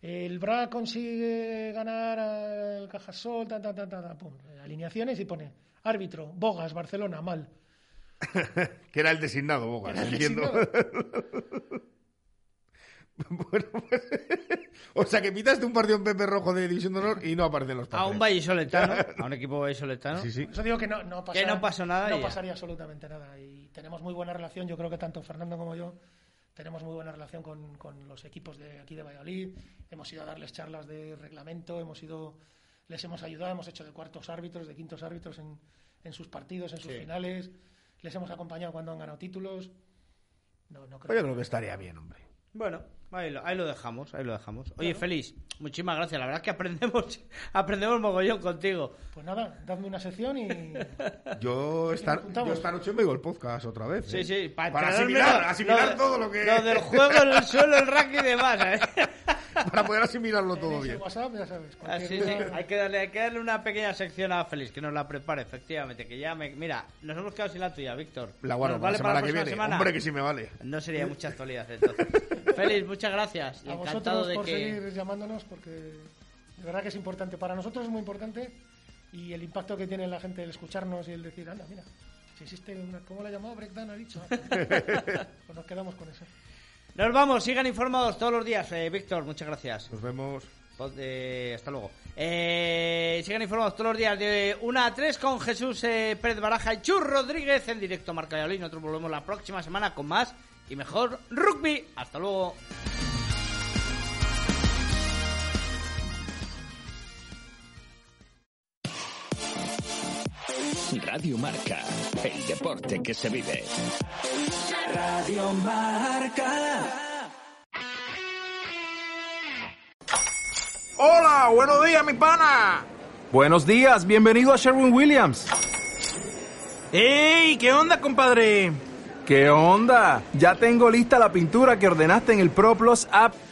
el BRAC consigue ganar al Cajasol, ta, ta, ta, ta, pum, alineaciones y pone árbitro, Bogas, Barcelona, mal. <laughs> Que era el designado, Bogas, Era el entiendo. designado. <laughs> bueno, pues, <laughs> o sea que pitaste un partido en Pepe Rojo de División de Honor y no aparecen los A papeles. un vallisoletano, a un equipo vallisoletano. Sí, sí. Eso digo que no, no, pasa- Que no pasó nada No ya. pasaría absolutamente nada. Y tenemos muy buena relación. Yo creo que tanto Fernando como yo tenemos muy buena relación con, con los equipos de aquí de Valladolid. Hemos ido a darles charlas de reglamento, hemos ido, les hemos ayudado, hemos hecho de cuartos árbitros, de quintos árbitros en, en sus partidos, en sus Sí. finales. Les hemos acompañado cuando han ganado títulos. No, no creo. Pues yo creo que estaría bien, hombre. Bueno, ahí lo, ahí lo dejamos, ahí lo dejamos. Oye, Félix, muchísimas gracias. La verdad es que aprendemos, <laughs> aprendemos mogollón contigo. Pues nada, dadme una sección y. <laughs> Yo esta, yo esta noche me digo el podcast otra vez. Sí, ¿eh? sí, para traerme asimilar, lo- asimilar lo- todo lo que... Lo del juego, el suelo, el rack y demás, ¿eh? <laughs> <laughs> para poder asimilarlo todo bien. WhatsApp, ya sabes. Ah, sí, sí, hay que, darle, hay que darle una pequeña sección a Félix, que nos la prepare, efectivamente. Que ya me. Mira, nos hemos quedado sin la tuya, Víctor. La guardo ¿Nos para la vale semana que próxima viene. semana? Hombre, que sí me vale. No sería mucha actualidad entonces. <laughs> Félix, muchas gracias. A encantado vosotros de por que. seguir llamándonos porque de verdad que es importante. Para nosotros es muy importante y el impacto que tiene en la gente el escucharnos y el decir, anda, mira, si existe una, ¿cómo la ha llamado? Breakdown, ha dicho. <laughs> pues nos quedamos con eso. Nos vamos, sigan informados todos los días. Eh, Víctor, muchas gracias. Nos vemos. Eh, hasta luego. Eh, sigan informados todos los días de 1 a 3 con Jesús eh, Pérez Baraja y Chur Rodríguez en directo Marca Valladolid. Nosotros volvemos la próxima semana con más y mejor rugby. Hasta luego. Radio Marca, el deporte que se vive. Radio Marca. Hola, buenos días, mi pana. Buenos días, bienvenido a Sherwin Williams. ¡Ey! ¿Qué onda, compadre? ¿Qué onda? Ya tengo lista la pintura que ordenaste en el ProPlus app.